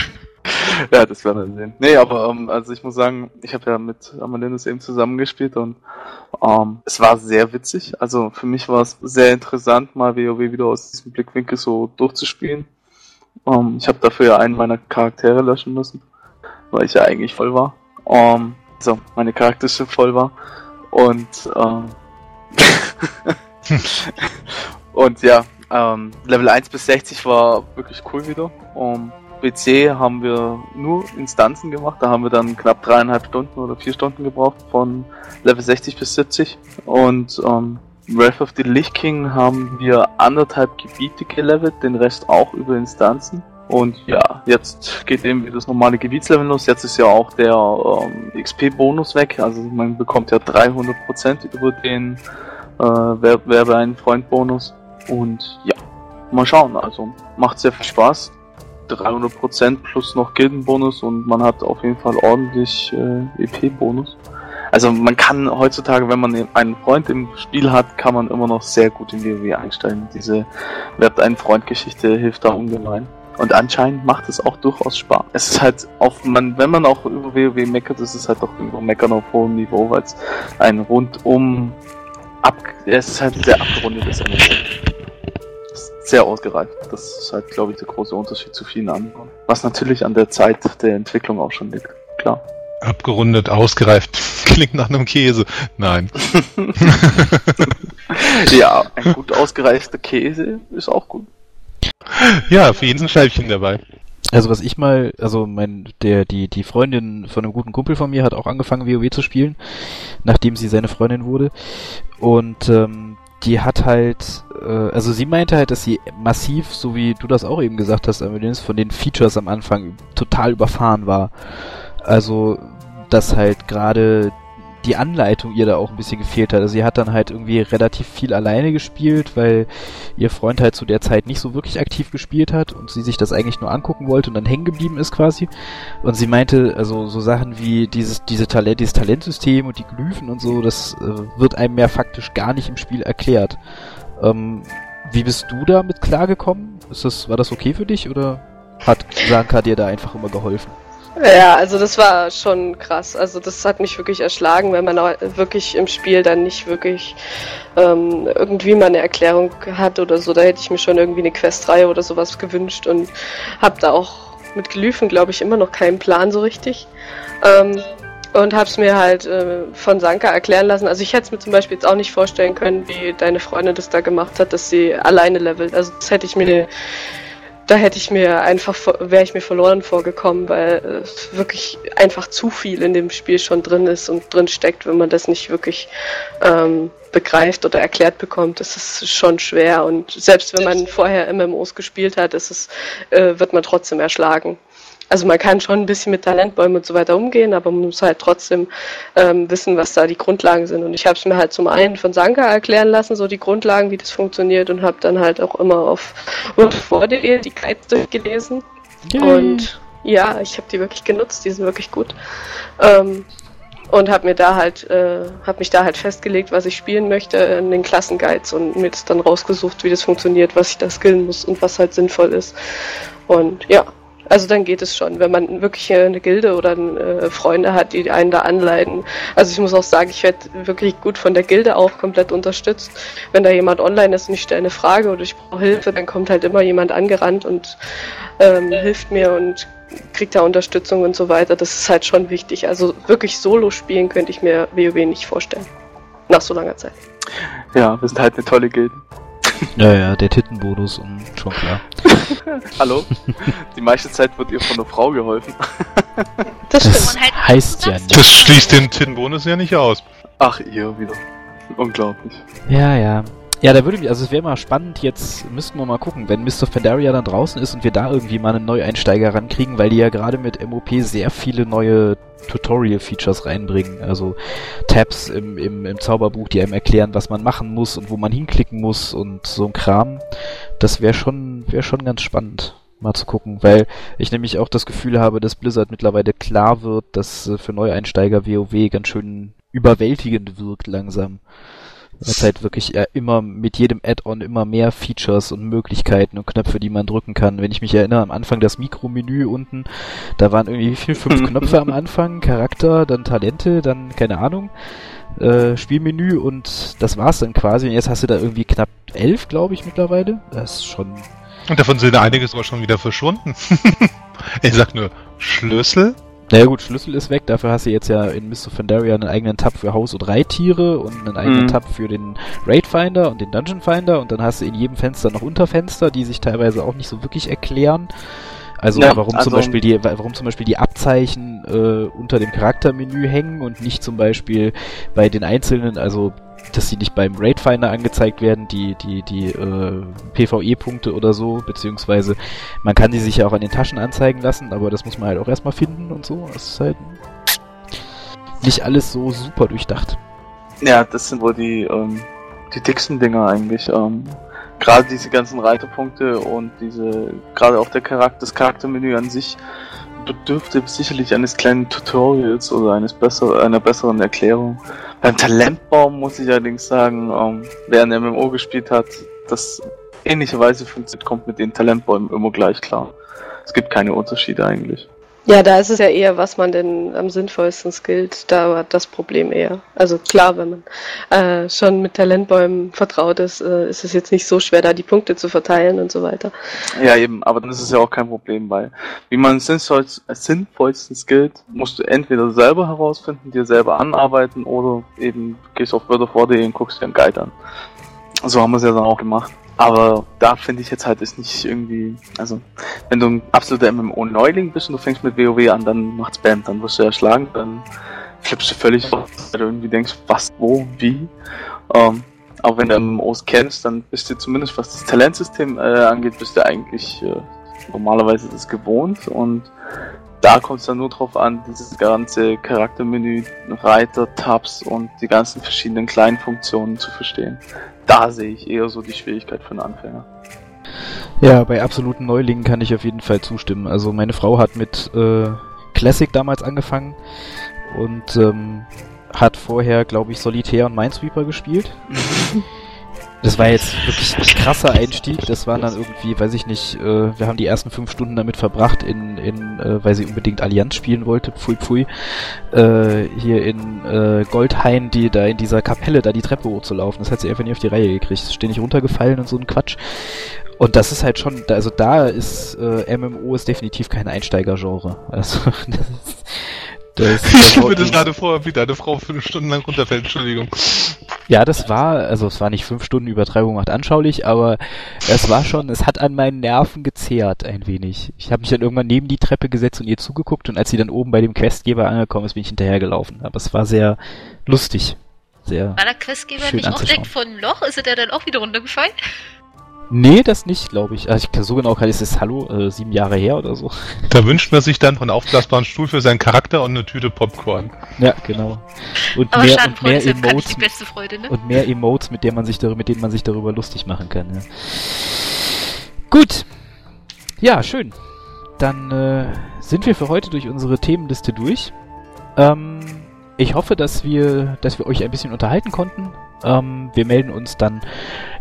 ja, das werden wir sehen. Nee, aber um, ähm, also ich muss sagen, ich habe ja mit Amalindus eben zusammengespielt und um, ähm, es war sehr witzig. Also für mich war es sehr interessant, mal WoW wieder aus diesem Blickwinkel so durchzuspielen. Um, ähm, ich habe dafür ja einen meiner Charaktere löschen müssen, weil ich ja eigentlich voll war. Um, also meine Charakterische voll war. Und ähm, und ja, ähm, Level 1 bis 60 war wirklich cool wieder. Um, PC haben wir nur Instanzen gemacht. Da haben wir dann knapp dreieinhalb Stunden oder vier Stunden gebraucht von Level 60 bis 70. Und ähm, Wrath of the Lich King haben wir anderthalb Gebiete gelevelt, den Rest auch über Instanzen. Und ja, jetzt geht eben wieder das normale Gebietslevel los. Jetzt ist ja auch der ähm, XP-Bonus weg. Also man bekommt ja 300% über den äh, Werbe einen Freund-Bonus. Und ja, mal schauen. Also macht sehr viel Spaß. 300% plus noch Gildenbonus und man hat auf jeden Fall ordentlich äh, EP-Bonus. Also man kann heutzutage, wenn man einen Freund im Spiel hat, kann man immer noch sehr gut in WoW einsteigen. Diese Werbt einen Freund-Geschichte hilft da ungemein. Und anscheinend macht es auch durchaus Spaß. Es ist halt auf, man, wenn man auch über WoW meckert, ist es halt auch über Meckern auf hohem Niveau, weil es ein rundum ab, es ist halt sehr abgerundetes MMO sehr ausgereift. Das ist halt, glaube ich, der große Unterschied zu vielen anderen. Was natürlich an der Zeit der Entwicklung auch schon liegt. Klar. Abgerundet, ausgereift. Klingt nach einem Käse. Nein. ja, ein gut ausgereifter Käse ist auch gut. Ja, für jeden ein Scheibchen dabei. Also was ich mal, also mein, der, die, die Freundin von einem guten Kumpel von mir hat auch angefangen WoW zu spielen, nachdem sie seine Freundin wurde. Und ähm, die hat halt, äh, also sie meinte halt, dass sie massiv, so wie du das auch eben gesagt hast, Amelis, von den Features am Anfang total überfahren war. Also, dass halt gerade die Anleitung ihr da auch ein bisschen gefehlt hat. Also sie hat dann halt irgendwie relativ viel alleine gespielt, weil ihr Freund halt zu der Zeit nicht so wirklich aktiv gespielt hat und sie sich das eigentlich nur angucken wollte und dann hängen geblieben ist quasi. Und sie meinte, also so Sachen wie dieses, diese Talent, dieses Talentsystem und die Glyphen und so, das äh, wird einem mehr faktisch gar nicht im Spiel erklärt. Ähm, wie bist du damit klargekommen? Ist das, war das okay für dich oder hat Sanka dir da einfach immer geholfen? Ja, also das war schon krass. Also das hat mich wirklich erschlagen, wenn man wirklich im Spiel dann nicht wirklich ähm, irgendwie mal eine Erklärung hat oder so. Da hätte ich mir schon irgendwie eine Questreihe oder sowas gewünscht und habe da auch mit Glyphen, glaube ich, immer noch keinen Plan so richtig. Ähm, und habe es mir halt äh, von Sanka erklären lassen. Also ich hätte es mir zum Beispiel jetzt auch nicht vorstellen können, wie deine Freundin das da gemacht hat, dass sie alleine levelt. Also das hätte ich mir da hätte ich mir einfach, wäre ich mir verloren vorgekommen, weil es wirklich einfach zu viel in dem Spiel schon drin ist und drin steckt, wenn man das nicht wirklich ähm, begreift oder erklärt bekommt, ist es schon schwer. Und selbst wenn man vorher MMOs gespielt hat, ist es, äh, wird man trotzdem erschlagen also man kann schon ein bisschen mit Talentbäumen und so weiter umgehen, aber man muss halt trotzdem ähm, wissen, was da die Grundlagen sind. Und ich habe es mir halt zum einen von Sanka erklären lassen, so die Grundlagen, wie das funktioniert, und habe dann halt auch immer auf vor.de die Guides durchgelesen. Yay. Und ja, ich habe die wirklich genutzt, die sind wirklich gut. Ähm, und habe mir da halt, äh, habe mich da halt festgelegt, was ich spielen möchte in den Klassenguides und mir das dann rausgesucht, wie das funktioniert, was ich da skillen muss und was halt sinnvoll ist. Und ja, also dann geht es schon, wenn man wirklich eine Gilde oder äh, Freunde hat, die einen da anleiten. Also ich muss auch sagen, ich werde wirklich gut von der Gilde auch komplett unterstützt. Wenn da jemand online ist und ich stelle eine Frage oder ich brauche Hilfe, dann kommt halt immer jemand angerannt und ähm, hilft mir und kriegt da Unterstützung und so weiter. Das ist halt schon wichtig. Also wirklich Solo spielen könnte ich mir WoW nicht vorstellen. Nach so langer Zeit. Ja, wir sind halt eine tolle Gilde. Ja, ja, der Tittenbonus und schon klar. Hallo? Die meiste Zeit wird ihr von einer Frau geholfen. Das, das halt heißt ja nicht. Das schließt den Tittenbonus ja nicht aus. Ach, ihr wieder. Unglaublich. Ja, ja. Ja, da würde mich, also es wäre mal spannend, jetzt müssten wir mal gucken, wenn Mr. Pandaria dann draußen ist und wir da irgendwie mal einen Neueinsteiger rankriegen, weil die ja gerade mit MOP sehr viele neue Tutorial-Features reinbringen. Also Tabs im, im, im Zauberbuch, die einem erklären, was man machen muss und wo man hinklicken muss und so ein Kram. Das wäre schon, wäre schon ganz spannend mal zu gucken, weil ich nämlich auch das Gefühl habe, dass Blizzard mittlerweile klar wird, dass äh, für Neueinsteiger WoW ganz schön überwältigend wirkt langsam. Weil es halt wirklich ja, immer mit jedem Add-on immer mehr Features und Möglichkeiten und Knöpfe, die man drücken kann. Wenn ich mich erinnere, am Anfang das Mikromenü unten, da waren irgendwie wie viel? Fünf Knöpfe am Anfang, Charakter, dann Talente, dann keine Ahnung, äh, Spielmenü und das war's dann quasi. Und jetzt hast du da irgendwie knapp elf, glaube ich, mittlerweile. Das ist schon. Und davon sind einige sogar schon wieder verschwunden. ich sag nur Schlüssel, naja gut, Schlüssel ist weg, dafür hast du jetzt ja in Mist of Pandaria einen eigenen Tab für Haus- und Reittiere und einen eigenen mhm. Tab für den Raid Finder und den Dungeon Finder und dann hast du in jedem Fenster noch Unterfenster, die sich teilweise auch nicht so wirklich erklären. Also ja, warum also zum Beispiel die, warum zum Beispiel die Abzeichen äh, unter dem Charaktermenü hängen und nicht zum Beispiel bei den einzelnen, also dass sie nicht beim Raid Finder angezeigt werden, die, die, die äh, PvE-Punkte oder so, beziehungsweise man kann die sich ja auch an den Taschen anzeigen lassen, aber das muss man halt auch erstmal finden und so. Das ist halt nicht alles so super durchdacht. Ja, das sind wohl die, ähm, die dicksten Dinger eigentlich. Ähm, gerade diese ganzen Reiterpunkte und diese, gerade auch der Charakter, das Charaktermenü an sich bedürfte sicherlich eines kleinen Tutorials oder eines besser, einer besseren Erklärung. Beim Talentbaum muss ich allerdings sagen, ähm, wer ein MMO gespielt hat, das ähnlicherweise funktioniert, kommt mit den Talentbäumen immer gleich klar. Es gibt keine Unterschiede eigentlich. Ja, da ist es ja eher, was man denn am sinnvollsten skillt. Da war das Problem eher. Also klar, wenn man äh, schon mit Talentbäumen vertraut ist, äh, ist es jetzt nicht so schwer, da die Punkte zu verteilen und so weiter. Ja, eben, aber dann ist es ja auch kein Problem, weil wie man sinnvollsten skillt, musst du entweder selber herausfinden, dir selber anarbeiten oder eben gehst auf wörtervor.de und guckst dir einen Guide an. So haben wir es ja dann auch gemacht. Aber da finde ich jetzt halt ist nicht irgendwie, also wenn du ein absoluter MMO-Neuling bist und du fängst mit WoW an, dann macht's Bam, dann wirst du erschlagen, dann flippst du völlig raus, weil du irgendwie denkst, was, wo, wie. Ähm, aber wenn du MMOs kennst, dann bist du zumindest, was das Talentsystem äh, angeht, bist du eigentlich äh, normalerweise das gewohnt und da kommt es dann nur drauf an, dieses ganze Charaktermenü, Reiter, Tabs und die ganzen verschiedenen kleinen Funktionen zu verstehen da sehe ich eher so die Schwierigkeit für einen Anfänger. Ja, bei absoluten Neulingen kann ich auf jeden Fall zustimmen. Also meine Frau hat mit äh, Classic damals angefangen und ähm, hat vorher, glaube ich, Solitär und Minesweeper gespielt. Das war jetzt wirklich ein krasser Einstieg. Das waren dann irgendwie, weiß ich nicht, äh, wir haben die ersten fünf Stunden damit verbracht, in, in äh, weil sie unbedingt Allianz spielen wollte, pfui pfui, äh, hier in äh, Goldhain, die da in dieser Kapelle da die Treppe hochzulaufen. Das hat sie einfach nie auf die Reihe gekriegt. Ständig runtergefallen und so ein Quatsch. Und das ist halt schon, also da ist äh, MMO ist definitiv kein Einsteigergenre. Also das ist, das, ich stelle mir das gerade vor, wie deine Frau fünf Stunden lang runterfällt, Entschuldigung. Ja, das war, also es war nicht fünf Stunden Übertreibung macht anschaulich, aber es war schon, es hat an meinen Nerven gezehrt ein wenig. Ich habe mich dann irgendwann neben die Treppe gesetzt und ihr zugeguckt und als sie dann oben bei dem Questgeber angekommen ist, bin ich hinterhergelaufen. Aber es war sehr lustig. Sehr war der Questgeber nicht auch direkt von Loch? Ist er dann auch wieder runtergefallen? Nee, das nicht, glaube ich. Also ich so genau kann ich es Hallo, äh, sieben Jahre her oder so. Da wünscht man sich dann von aufblasbaren Stuhl für seinen Charakter und eine Tüte Popcorn. Ja, genau. Und Aber mehr, und mehr Emotes, Freude, ne? und mehr Emotes, mit denen man sich darüber, mit denen man sich darüber lustig machen kann. Ja. Gut. Ja, schön. Dann äh, sind wir für heute durch unsere Themenliste durch. Ähm, ich hoffe, dass wir, dass wir euch ein bisschen unterhalten konnten. Ähm, wir melden uns dann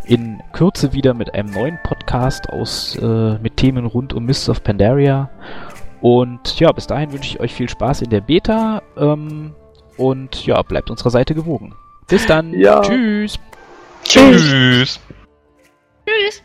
in Kürze wieder mit einem neuen Podcast aus äh, mit Themen rund um Mists of Pandaria. Und ja, bis dahin wünsche ich euch viel Spaß in der Beta ähm, und ja, bleibt unserer Seite gewogen. Bis dann. Ja. Tschüss. Tschüss. Tschüss. Tschüss.